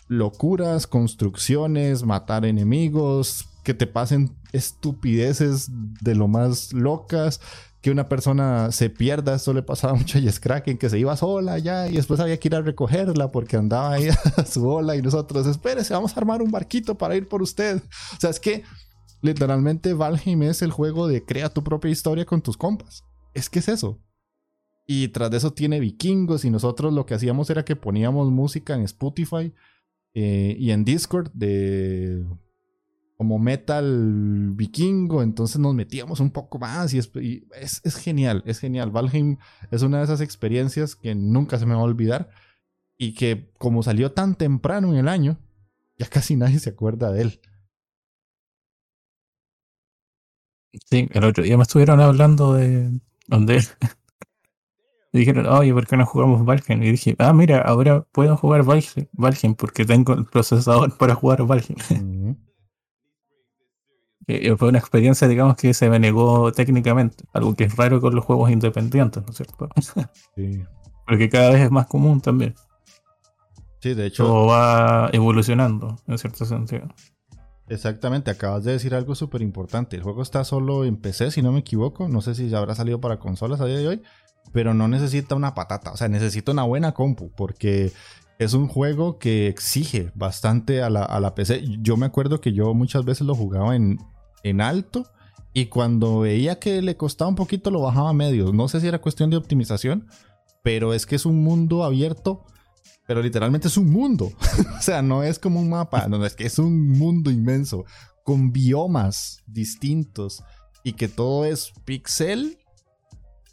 locuras, construcciones, matar enemigos, que te pasen estupideces de lo más locas, que una persona se pierda, esto le pasaba mucho a Yes Kraken, que se iba sola ya y después había que ir a recogerla porque andaba ahí a su ola y nosotros, espérese, vamos a armar un barquito para ir por usted. O sea, es que literalmente Valheim es el juego de crea tu propia historia con tus compas. Es que es eso. Y tras de eso tiene vikingos y nosotros lo que hacíamos era que poníamos música en Spotify eh, y en Discord de como metal vikingo, entonces nos metíamos un poco más y, es, es, genial, es genial. Valheim es una de esas experiencias que nunca se me va a olvidar y que como salió tan temprano en el año, ya casi nadie se acuerda de él. Sí, el otro día me estuvieron hablando de donde dijeron, oye, ¿por qué no jugamos Valheim? Y dije, ah, mira, ahora puedo jugar Valheim, porque tengo el procesador para jugar Valheim. Eh, fue una experiencia, digamos, que se me negó técnicamente, algo que es raro con los juegos independientes, ¿no es cierto? Sí. Porque cada vez es más común también. Sí, de hecho. O va evolucionando, en cierto sentido. Exactamente, acabas de decir algo súper importante. El juego está solo en PC, si no me equivoco. No sé si ya habrá salido para consolas a día de hoy. pero no necesita una patata, o sea, necesita una buena compu, porque es un juego que exige bastante a la, PC. Yo me acuerdo que yo muchas veces lo jugaba en, en alto y cuando veía que le costaba un poquito lo bajaba medio. No sé si era cuestión de optimización, pero es que es un mundo abierto, pero literalmente es un mundo. o sea, no es como un mapa, no, es que es un mundo inmenso con biomas distintos y que todo es pixel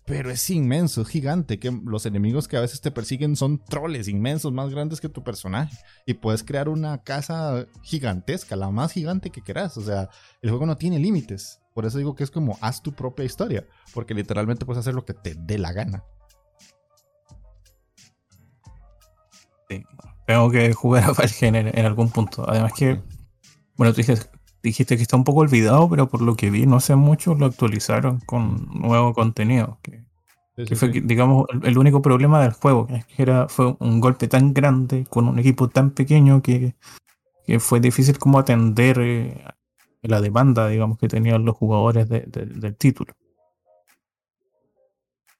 pero es inmenso, es gigante. Que los enemigos que a veces te persiguen son troles inmensos, más grandes que tu personaje. Y puedes crear una casa gigantesca, la más gigante que quieras. O sea, el juego no tiene límites. Por eso digo que es como haz tu propia historia. Porque literalmente puedes hacer lo que te dé la gana. Sí, tengo que jugar a Valheim en, algún punto. Además que, bueno, tú dijiste, dijiste que está un poco olvidado, pero por lo que vi, no sé mucho, lo actualizaron con nuevo contenido. Que, fue, digamos, el, único problema del juego, que era, fue un golpe tan grande con un equipo tan pequeño que, fue difícil como atender eh, la demanda, digamos, que tenían los jugadores del título.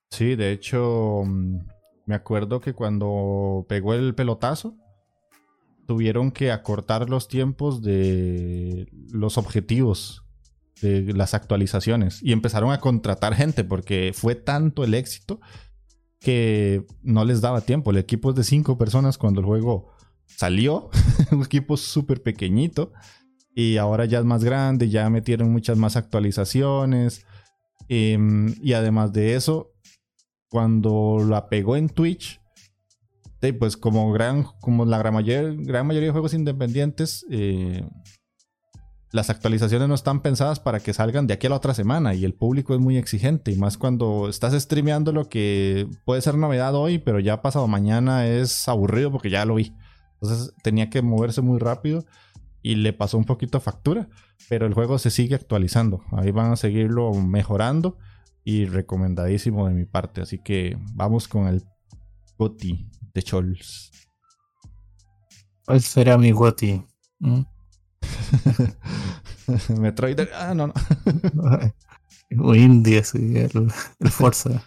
Sí, de hecho, mm, me acuerdo que cuando pegó el pelotazo, tuvieron que acortar los tiempos de los objetivos de las actualizaciones y empezaron a contratar gente porque fue tanto el éxito que no les daba tiempo. El equipo es de cinco personas cuando el juego salió, un equipo súper pequeñito y ahora ya es más grande, ya metieron muchas más actualizaciones em, y además de eso, cuando la pegó en Twitch, pues como, gran, como la gran, mayor, gran mayoría de juegos independientes, eh, las actualizaciones no están pensadas para que salgan de aquí a la otra semana y el público es muy exigente y más cuando estás streameando lo que puede ser novedad hoy, pero ya pasado mañana es aburrido porque ya lo vi. Entonces tenía que moverse muy rápido y le pasó un poquito factura, pero el juego se sigue actualizando. Ahí van a seguirlo mejorando y recomendadísimo de mi parte. Así que vamos con el GOTI de Chols. ¿Cuál será mi Goti? ¿Mm? Metroid. Ah, no, no. o India, sí, el, el Forza.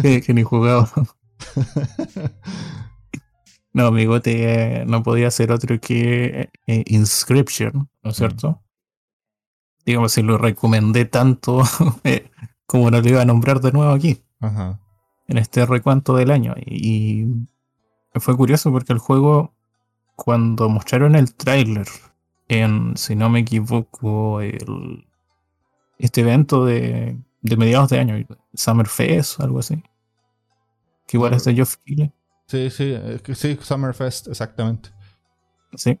que, ni jugaba. no, mi Goti eh, no podía ser otro que eh, Inscription, ¿no es mm. cierto? Digamos, si lo recomendé tanto, eh, como no lo iba a nombrar de nuevo aquí. Ajá. En este recuento del año. y fue curioso porque el juego, cuando mostraron el tráiler en, si no me equivoco, el, este evento de, de mediados de año, Summer Fest, algo así. Que igual es de Geoff Keighley. Sí, sí, sí, Summer Fest, exactamente. Sí.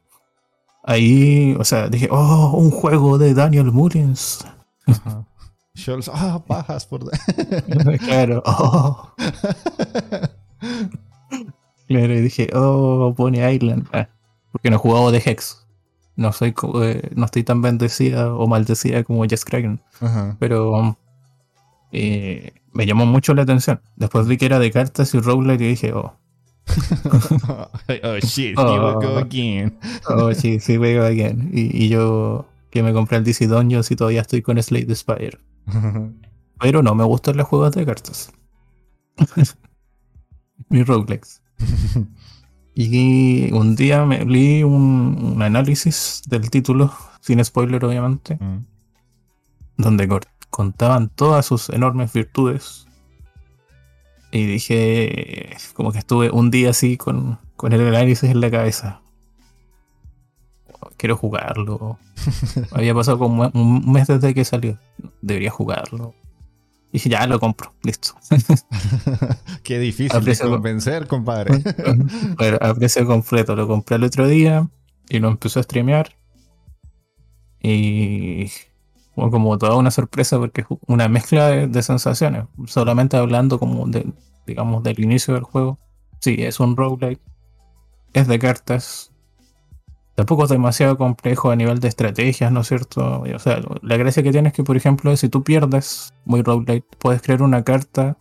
Ahí, o sea, dije, oh, un juego de Daniel Mullins. Ajá. ah, pajas por. claro, oh. Claro, y dije, oh, Pony Island. Ah, porque no he jugado de Hex. No soy eh, no estoy tan bendecida o maldecida como Jess Kraken. Pero eh, me llamó mucho la atención. Después vi que era de cartas y roguelike y dije, oh. oh shit, oh, here we go again. oh shit, here we go again. Y, yo que me compré el DC Dungeons y todavía estoy con Slade Spire. Pero no me gustan los juegos de cartas. Mi roguelikes. y un día me leí un, análisis del título, sin spoiler obviamente, mm. donde contaban todas sus enormes virtudes. Y dije, como que estuve un día así con, con el análisis en la cabeza. Quiero jugarlo. Había pasado como un mes desde que salió. Debería jugarlo. Y dije, ya lo compro, listo. Qué difícil de convencer, compadre. Pero a precio completo, lo compré el otro día y lo empezó a streamear. Y fue como toda una sorpresa porque es una mezcla de, sensaciones. Solamente hablando como de, digamos, del inicio del juego. Sí, es un roguelike. Es de cartas tampoco es demasiado complejo a nivel de estrategias, ¿no es cierto? O sea, la gracia que tiene es que, por ejemplo, si tú pierdes muy roguelite, puedes crear una carta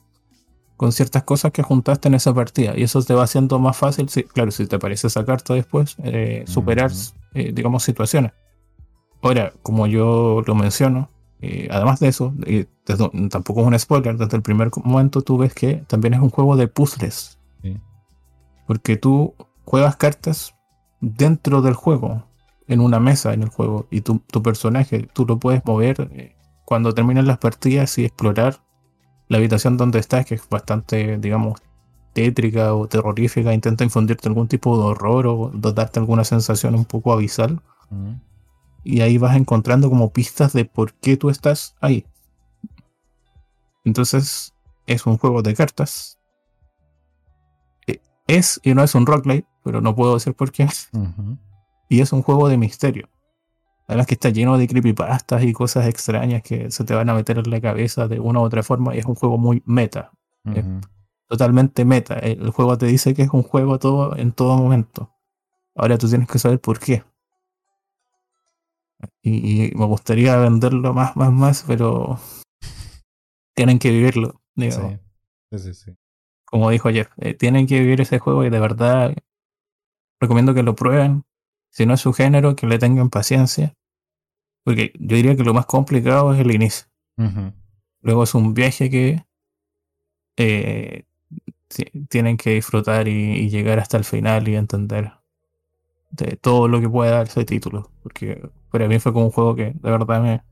con ciertas cosas que juntaste en esa partida. Y eso te va haciendo más fácil, claro, si te aparece esa carta después, eh, superar, eh, digamos, situaciones. Ahora, como yo lo menciono, eh, además de eso, tampoco es un spoiler, desde el primer momento tú ves que también es un juego de puzzles. Porque tú juegas cartas dentro del juego, en una mesa en el juego, y tu, tu personaje tú lo puedes mover eh, cuando terminan las partidas y explorar la habitación donde estás, que es bastante, digamos, tétrica o terrorífica, intenta infundirte algún tipo de horror o darte alguna sensación un poco abisal. Y ahí vas encontrando como pistas de por qué tú estás ahí. Entonces, es un juego de cartas. Es y no es un roguelite, pero no puedo decir por qué. Y es un juego de misterio. Además que está lleno de creepypastas y cosas extrañas que se te van a meter en la cabeza de una u otra forma. Y es un juego muy meta totalmente meta. El juego te dice que es un juego todo en todo momento. Ahora tú tienes que saber por qué. Y, me gustaría venderlo más, más, más, pero tienen que vivirlo. Como dijo ayer, eh, tienen que vivir ese juego y de verdad recomiendo que lo prueben. Si no es su género, que le tengan paciencia. Porque yo diría que lo más complicado es el inicio. Luego es un viaje que eh, tienen que disfrutar y, llegar hasta el final y entender de todo lo que puede dar ese título. Porque para mí fue como un juego que de verdad me,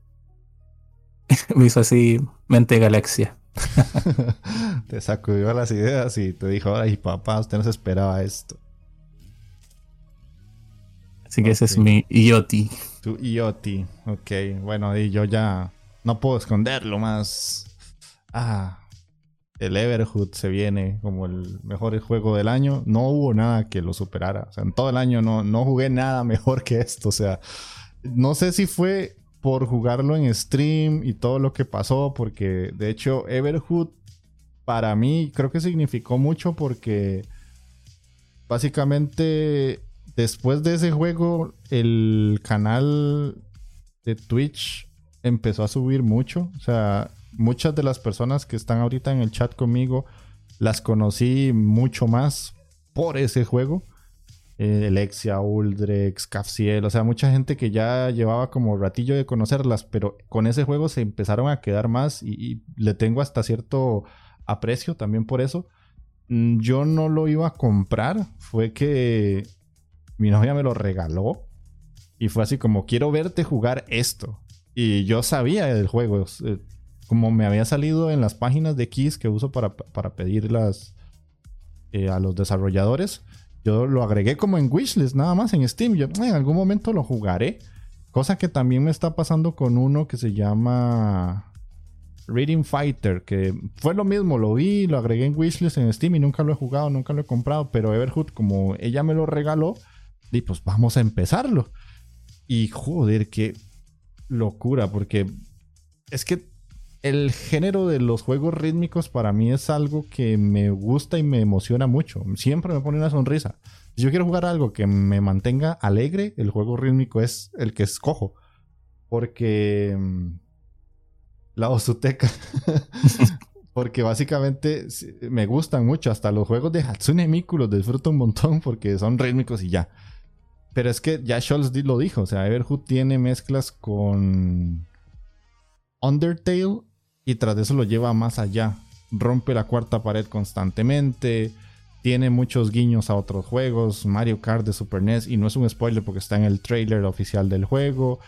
me hizo así mente galaxia. te sacudió las ideas y te dijo, ay papá, usted no se esperaba esto. Así que ese es mi IoT. Tu IoT, ok. Bueno, y yo ya no puedo esconderlo más. Ah, el Everhood se viene como el mejor juego del año. No hubo nada que lo superara. O sea, en todo el año no, no jugué nada mejor que esto. O sea, no sé si fue por jugarlo en stream y todo lo que pasó, porque de hecho Everhood para mí creo que significó mucho porque básicamente después de ese juego el canal de Twitch empezó a subir mucho. O sea, muchas de las personas que están ahorita en el chat conmigo las conocí mucho más por ese juego. Eh, Alexia, Uldrex, Cafciel, o sea, mucha gente que ya llevaba como ratillo de conocerlas, pero con ese juego se empezaron a quedar más y, le tengo hasta cierto aprecio también por eso. Mm, yo no lo iba a comprar, fue que mi novia me lo regaló y fue así como quiero verte jugar esto. Y yo sabía del juego, como me había salido en las páginas de Keys que uso para, para pedirlas eh, a los desarrolladores, yo lo agregué como en wishlist, nada más en Steam. Yo en algún momento lo jugaré. Cosa que también me está pasando con uno que se llama Reading Fighter, que fue lo mismo, lo vi, lo agregué en wishlist en Steam y nunca lo he jugado, nunca lo he comprado, pero Everhood, como ella me lo regaló, y pues vamos a empezarlo. Y joder, qué locura, porque es que el género de los juegos rítmicos para mí es algo que me gusta y me emociona mucho. Siempre me pone una sonrisa. Si yo quiero jugar algo que me mantenga alegre, el juego rítmico es el que escojo. Porque mm, la Osuteca. porque básicamente me gustan mucho. Hasta los juegos de Hatsune Miku los disfruto un montón porque son rítmicos y ya. Pero es que ya Scholz lo dijo. O sea, Everhood tiene mezclas con Undertale y tras eso lo lleva más allá. Rompe la cuarta pared constantemente. Tiene muchos guiños a otros juegos. Mario Kart de Super NES. Y no es un spoiler porque está en el trailer oficial del juego.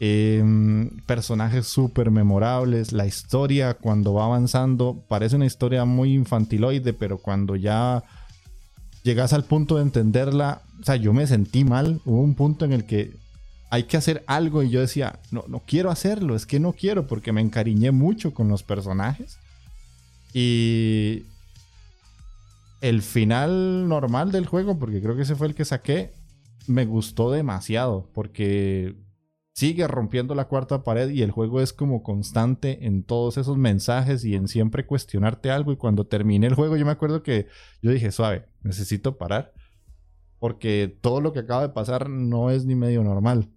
Em, personajes súper memorables. La historia cuando va avanzando parece una historia muy infantiloide. Pero cuando ya llegas al punto de entenderla. O sea, yo me sentí mal. Hubo un punto en el que hay que hacer algo y yo decía, no, no quiero hacerlo, es que no quiero porque me encariñé mucho con los personajes. Y el final normal del juego, porque creo que ese fue el que saqué, me gustó demasiado porque sigue rompiendo la cuarta pared y el juego es como constante en todos esos mensajes y en siempre cuestionarte algo. Y cuando terminé el juego, yo me acuerdo que yo dije, suave, necesito parar. Porque todo lo que acaba de pasar no es ni medio normal.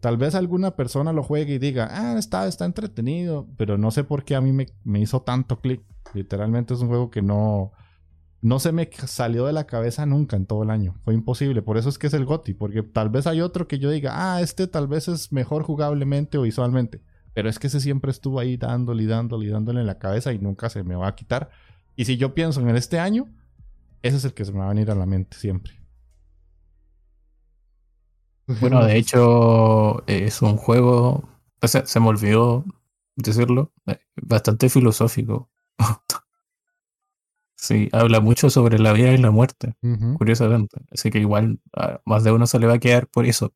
Tal vez alguna persona lo juegue y diga, ah, está, está entretenido, pero no sé por qué a mí me, hizo tanto clic. Literalmente es un juego que no, no se me salió de la cabeza nunca en todo el año. Fue imposible. Por eso es que es el GOTI. Porque tal vez hay otro que yo diga, ah, este tal vez es mejor jugablemente o visualmente. Pero es que ese siempre estuvo ahí dándole, dándole, dándole en la cabeza y nunca se me va a quitar. Y si yo pienso en este año, ese es el que se me va a venir a la mente siempre. Bueno, de hecho, es un juego, o sea, se me olvidó decirlo, eh, bastante filosófico. sí, habla mucho sobre la vida y la muerte, curiosamente. Así que igual más de uno se le va a quedar por eso.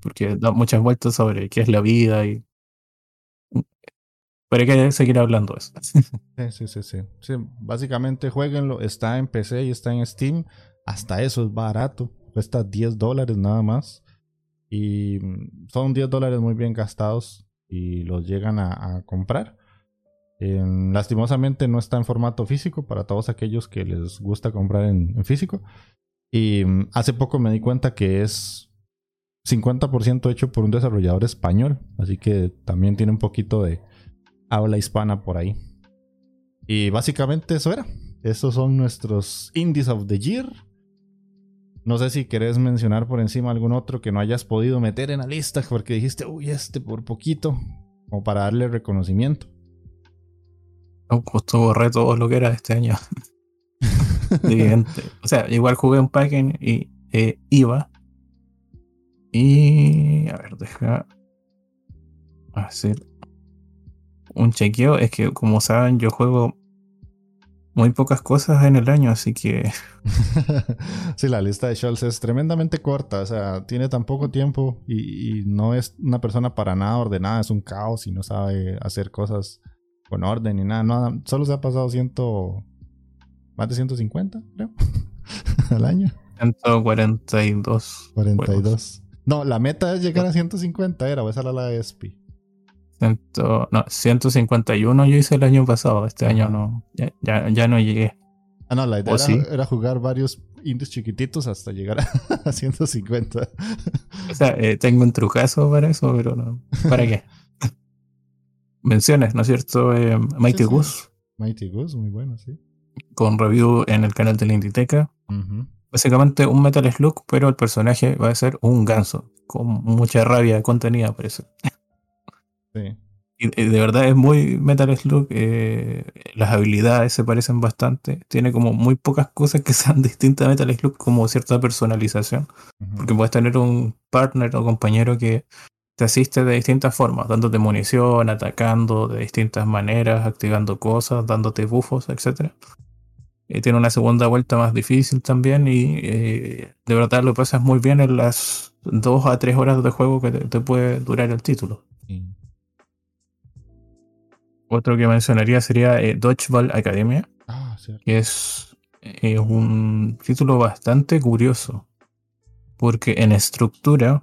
Porque da muchas vueltas sobre qué es la vida y... Pero hay que seguir hablando de eso. sí, sí, sí, sí. Básicamente jueguenlo, está en PC y está en Steam. Hasta eso es barato. Cuesta 10 dólares nada más. Y mm, son 10 dólares muy bien gastados y los llegan a, comprar. lastimosamente no está en formato físico para todos aquellos que les gusta comprar en, físico. Y mm, hace poco me di cuenta que es 50% hecho por un desarrollador español. Así que también tiene un poquito de habla hispana por ahí. Y básicamente eso era. Esos son nuestros Indies of the Year. No sé si querés mencionar por encima algún otro que no hayas podido meter en la lista porque dijiste, uy, este por poquito, o para darle reconocimiento. No, justo borré todo lo que era este año. o sea, igual jugué un packing y eh, iba. Y. A ver, deja. Hacer un chequeo. Es que, como saben, yo juego muy pocas cosas en el año, así que. sí, la lista de Scholz es tremendamente corta, o sea, tiene tan poco tiempo y, no es una persona para nada ordenada, es un caos y no sabe hacer cosas con orden ni nada. solo se ha pasado ciento. más de 150, creo, al año. 142. 42. No, la meta es llegar a 150, era, o esa era la de SP no, 151 yo hice el año pasado. Este año no. Ya, ya, no llegué. Ah, no, la idea era, jugar varios indies chiquititos hasta llegar a, 150. O sea, eh, tengo un trucazo para eso, pero no. ¿Para qué? Menciones, ¿no es cierto? Eh, Mighty Goose. Mighty Goose, muy bueno, sí. Con review en el canal de la Inditeca. Básicamente un Metal Slug, pero el personaje va a ser un ganso. Con mucha rabia contenida, parece. Y de verdad es muy Metal Slug. Eh, las habilidades se parecen bastante. Tiene como muy pocas cosas que sean distintas a Metal Slug, como cierta personalización. Porque puedes tener un partner o compañero que te asiste de distintas formas, dándote munición, atacando de distintas maneras, activando cosas, dándote buffos, etc. Tiene una segunda vuelta más difícil también. Y eh, de verdad lo pasas muy bien en las dos a tres horas de juego que te, puede durar el título. Otro que mencionaría sería eh, Dodgeball Academia, ah, que es eh, un título bastante curioso, porque en estructura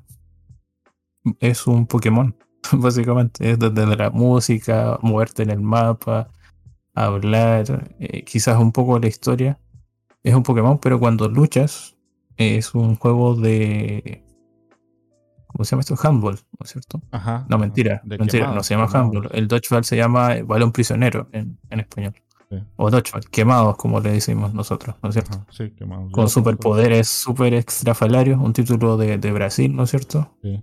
es un Pokémon, básicamente. Es desde la música, moverte en el mapa, hablar, eh, quizás un poco la historia. Es un Pokémon, pero cuando luchas es un juego de ¿Cómo se llama esto? Handball, ¿no es cierto? Ajá. No, mentira. mentira, no se llama handball. El dodgeball se llama balón prisionero en, español. O dodgeball, quemados, como le decimos nosotros, ¿no es cierto? sí, quemados. Con superpoderes super extrafalarios, un título de, Brasil, ¿no es cierto? Sí.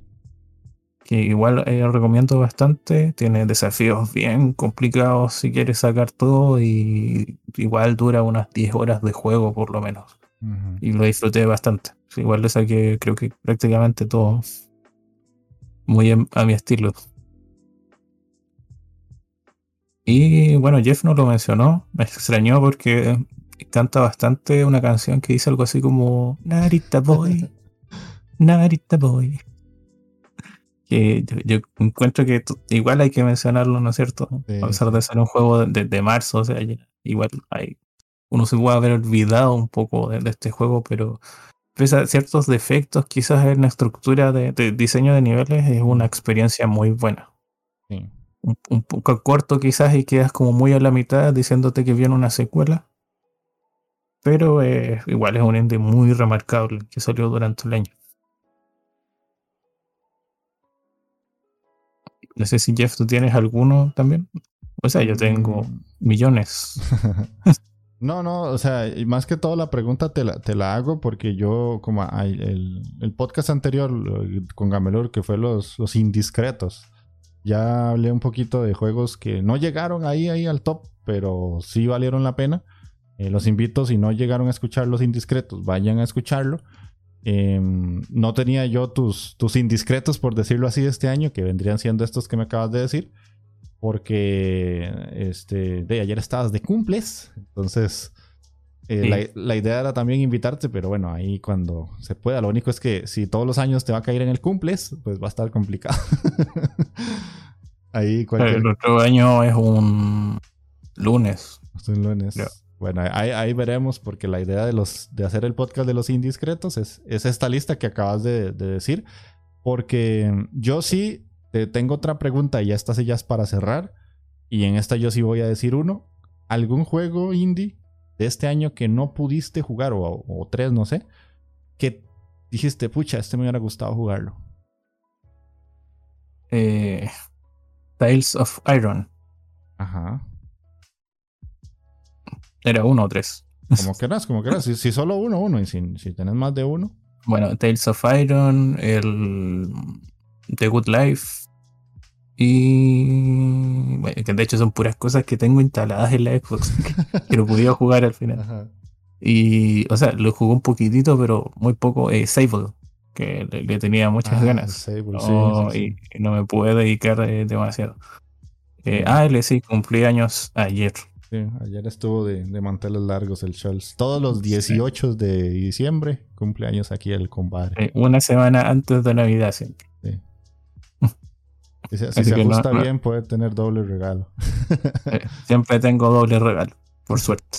Que igual eh, recomiendo bastante. Tiene desafíos bien complicados si quieres sacar todo y igual dura unas 10 horas de juego por lo menos. Y lo disfruté bastante. Igual le saqué creo que prácticamente todo muy a mi estilo. Y bueno, Jeff no lo mencionó, me extrañó porque canta bastante una canción que dice algo así como Narita Boy, Narita Boy. Que yo, encuentro que igual hay que mencionarlo, ¿no es cierto? A pesar de ser un juego de, marzo, o sea, igual hay, uno se puede haber olvidado un poco de este juego, pero pese a ciertos defectos, quizás en la estructura de, diseño de niveles es una experiencia muy buena. Un, poco corto quizás y quedas como muy a la mitad diciéndote que viene una secuela. Pero igual es un indie muy remarcable que salió durante el año. No sé si Jeff, tú tienes alguno también. O sea, yo tengo mm. millones. No, no, o sea, más que todo la pregunta te la, te la hago porque yo, como el, el, podcast anterior con Gamelur, que fue los, los indiscretos, Ya hablé un poquito de juegos que no llegaron ahí, ahí al top, pero sí valieron la pena. Eh, los invito, si no llegaron a escuchar los indiscretos, vayan a escucharlo. Em, no tenía yo tus, tus indiscretos, por decirlo así, este año, que vendrían siendo estos que me acabas de decir. Porque este, de ayer estabas de cumples. Entonces, eh, la, idea era también invitarte, pero bueno, ahí cuando se pueda. Lo único es que si todos los años te va a caer en el cumples, pues va a estar complicado. ahí El otro año es un lunes. Es un lunes. Bueno, ahí, veremos, porque la idea de, los, de hacer el podcast de los indiscretos es, es esta lista que acabas de, decir. Porque yo sí te tengo otra pregunta y esta sí ya es para cerrar. Y en esta yo sí voy a decir uno. ¿Algún juego indie de este año que no pudiste jugar, o, tres, no sé, que dijiste, pucha, este me hubiera gustado jugarlo? Eh, Tales of Iron. Ajá. Era uno o tres. Como quieras, como quieras. Si, si solo uno, uno. Y si, si tenés más de uno. Bueno, Tales of Iron, el The Good Life. Y. Bueno, que de hecho son puras cosas que tengo instaladas en la Xbox. que no pude jugar al final. Y. O sea, lo jugué un poquitito, pero muy poco. Eh, Sable. Que le, tenía muchas ah, ganas. Sable, sí, Y, no me pude dedicar eh, demasiado. Eh, ah, él sí, cumplí años ayer ayer estuvo de, manteles largos el Scholz. Todos los 18 de diciembre, cumpleaños aquí el compadre. Eh, una semana antes de Navidad siempre. Si, se ajusta bien, puede tener doble regalo. Eh, siempre tengo doble regalo, por suerte.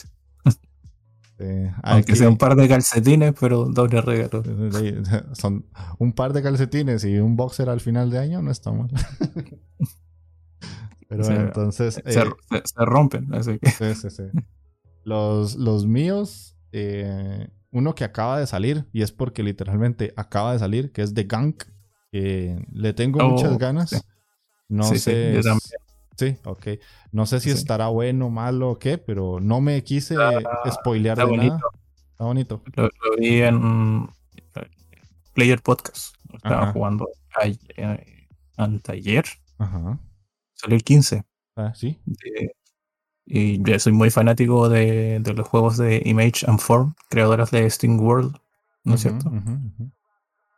Aunque sea un par de calcetines, pero doble regalo. Son un par de calcetines y un boxer al final de año, no está mal. Pero bueno, entonces. Se, eh, rompen, así que. Sí, sí, sí. Los, los míos, eh, uno que acaba de salir, y es porque literalmente acaba de salir, que es The Gunk, que le tengo oh, muchas ganas. No sé. Sí, ok. No sé si estará bueno, malo o qué, pero no me quise spoilear de nada. Está bonito. Lo, vi en Player Podcast. Estaba jugando eh, anteayer. Ajá. Salió el 15. Ah, sí. y yo soy muy fanático de, los juegos de Image and Form, creadoras de Steam World, ¿no es cierto?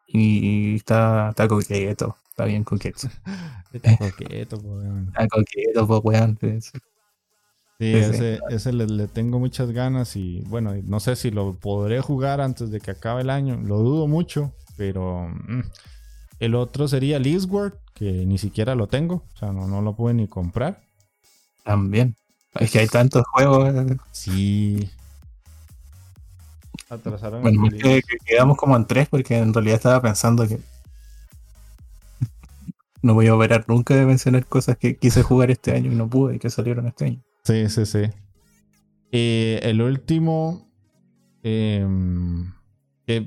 Y, está, está coqueto, está bien coqueto. está coqueto, weón. Está coqueto, weón. Sí, ese, ese le, tengo muchas ganas y bueno, no sé si lo podré jugar antes de que acabe el año. Lo dudo mucho, pero mm, el otro sería Leesward, que ni siquiera lo tengo. O sea, no, no lo pude ni comprar. También. Es que hay tantos juegos. Eh. Sí. Atrasaron. Bueno, que, quedamos como en tres porque en realidad estaba pensando que no voy a operar nunca de mencionar cosas que quise jugar este año y no pude y que salieron este año. Sí, sí, sí. Eh, el último. Em,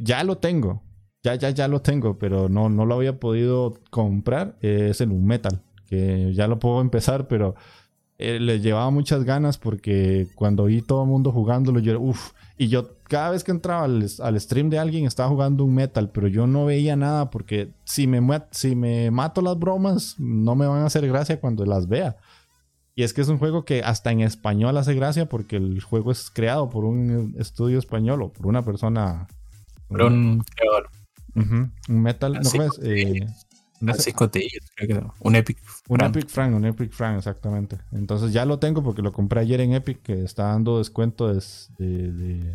ya lo tengo ya, ya, ya lo tengo, pero no, no lo había podido comprar. es un metal, que ya lo puedo empezar, pero eh, le llevaba muchas ganas porque cuando vi todo el mundo jugándolo, yo, uff, y yo cada vez que entraba al, stream de alguien estaba jugando un metal, pero yo no veía nada porque si me, si me mato las bromas, no me van a hacer gracia cuando las vea. Y es que es un juego que hasta en español hace gracia porque el juego es creado por un estudio español o por una persona. Por un creador. Un metal, ¿no ves? Eh, un Epic. Un Epic Frank, un Epic Frank, exactamente. Entonces ya lo tengo porque lo compré ayer en Epic, que está dando descuento de,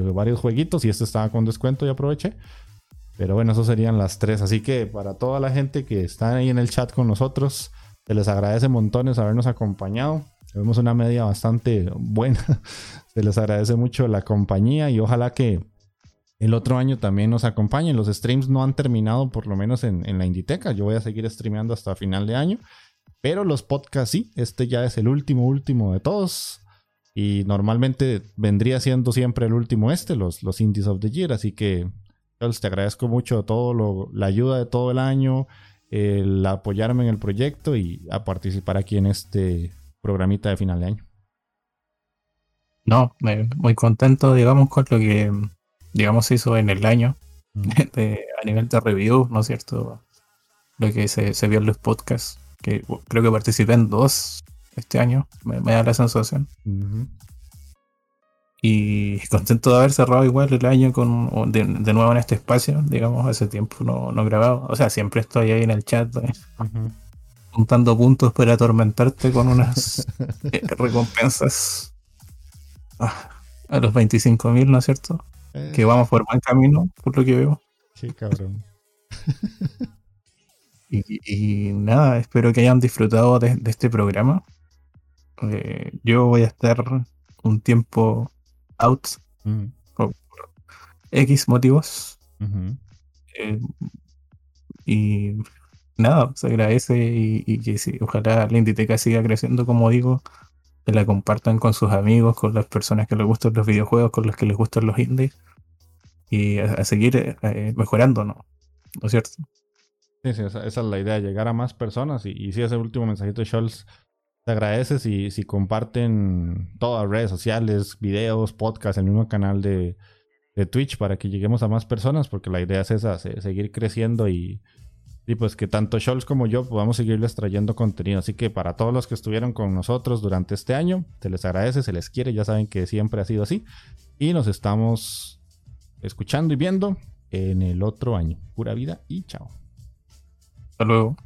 varios jueguitos y este estaba con descuento y aproveché. Pero bueno, eso serían las tres. Así que para toda la gente que está ahí en el chat con nosotros, se les agradece montones habernos acompañado. Tenemos una media bastante buena. se les agradece mucho la compañía y ojalá que el otro año también nos acompañen. Los streams no han terminado, por lo menos en, la Inditeca. Yo voy a seguir streameando hasta final de año. Pero los podcasts sí. Este ya es el último, último de todos. Y normalmente vendría siendo siempre el último este, los, los Indies of the Year. Así que, te agradezco mucho todo lo, la ayuda de todo el año, el apoyarme en el proyecto y a participar aquí en este programita de final de año. No, muy contento, digamos, con lo que digamos, se hizo en el año a nivel de review, ¿no es cierto? Lo que se, vio en los podcasts. que creo que participé en dos este año, me, da la sensación. Y contento de haber cerrado igual el año con de, nuevo en este espacio, digamos, hace tiempo no, no grabado. O sea, siempre estoy ahí en el chat, eh, juntando puntos para atormentarte con unas eh, recompensas ah, a los 25.000, ¿no es cierto? Eh. Que vamos por buen camino, por lo que veo. Sí, cabrón. y, nada, espero que hayan disfrutado de, este programa. Yo voy a estar un tiempo out mm. por, X motivos. Eh, y nada, se agradece y, que sí, ojalá la Inditeca siga creciendo, como digo, que la compartan con sus amigos, con las personas que les gustan los videojuegos, con los que les gustan los indies y a, seguir eh, mejorando, ¿no? ¿No es cierto? Sí, sí, esa, es la idea, llegar a más personas y, y sí, ese último mensajito de Scholz te agradece si, si comparten todas redes sociales, videos, podcasts, el mismo canal de, Twitch para que lleguemos a más personas, porque la idea es esa, seguir creciendo y, y pues que tanto Scholz como yo podamos seguirles trayendo contenido. Así que para todos los que estuvieron con nosotros durante este año, se les agradece, se les quiere, ya saben que siempre ha sido así. Y nos estamos escuchando y viendo en el otro año. Pura vida y chao. Hasta luego.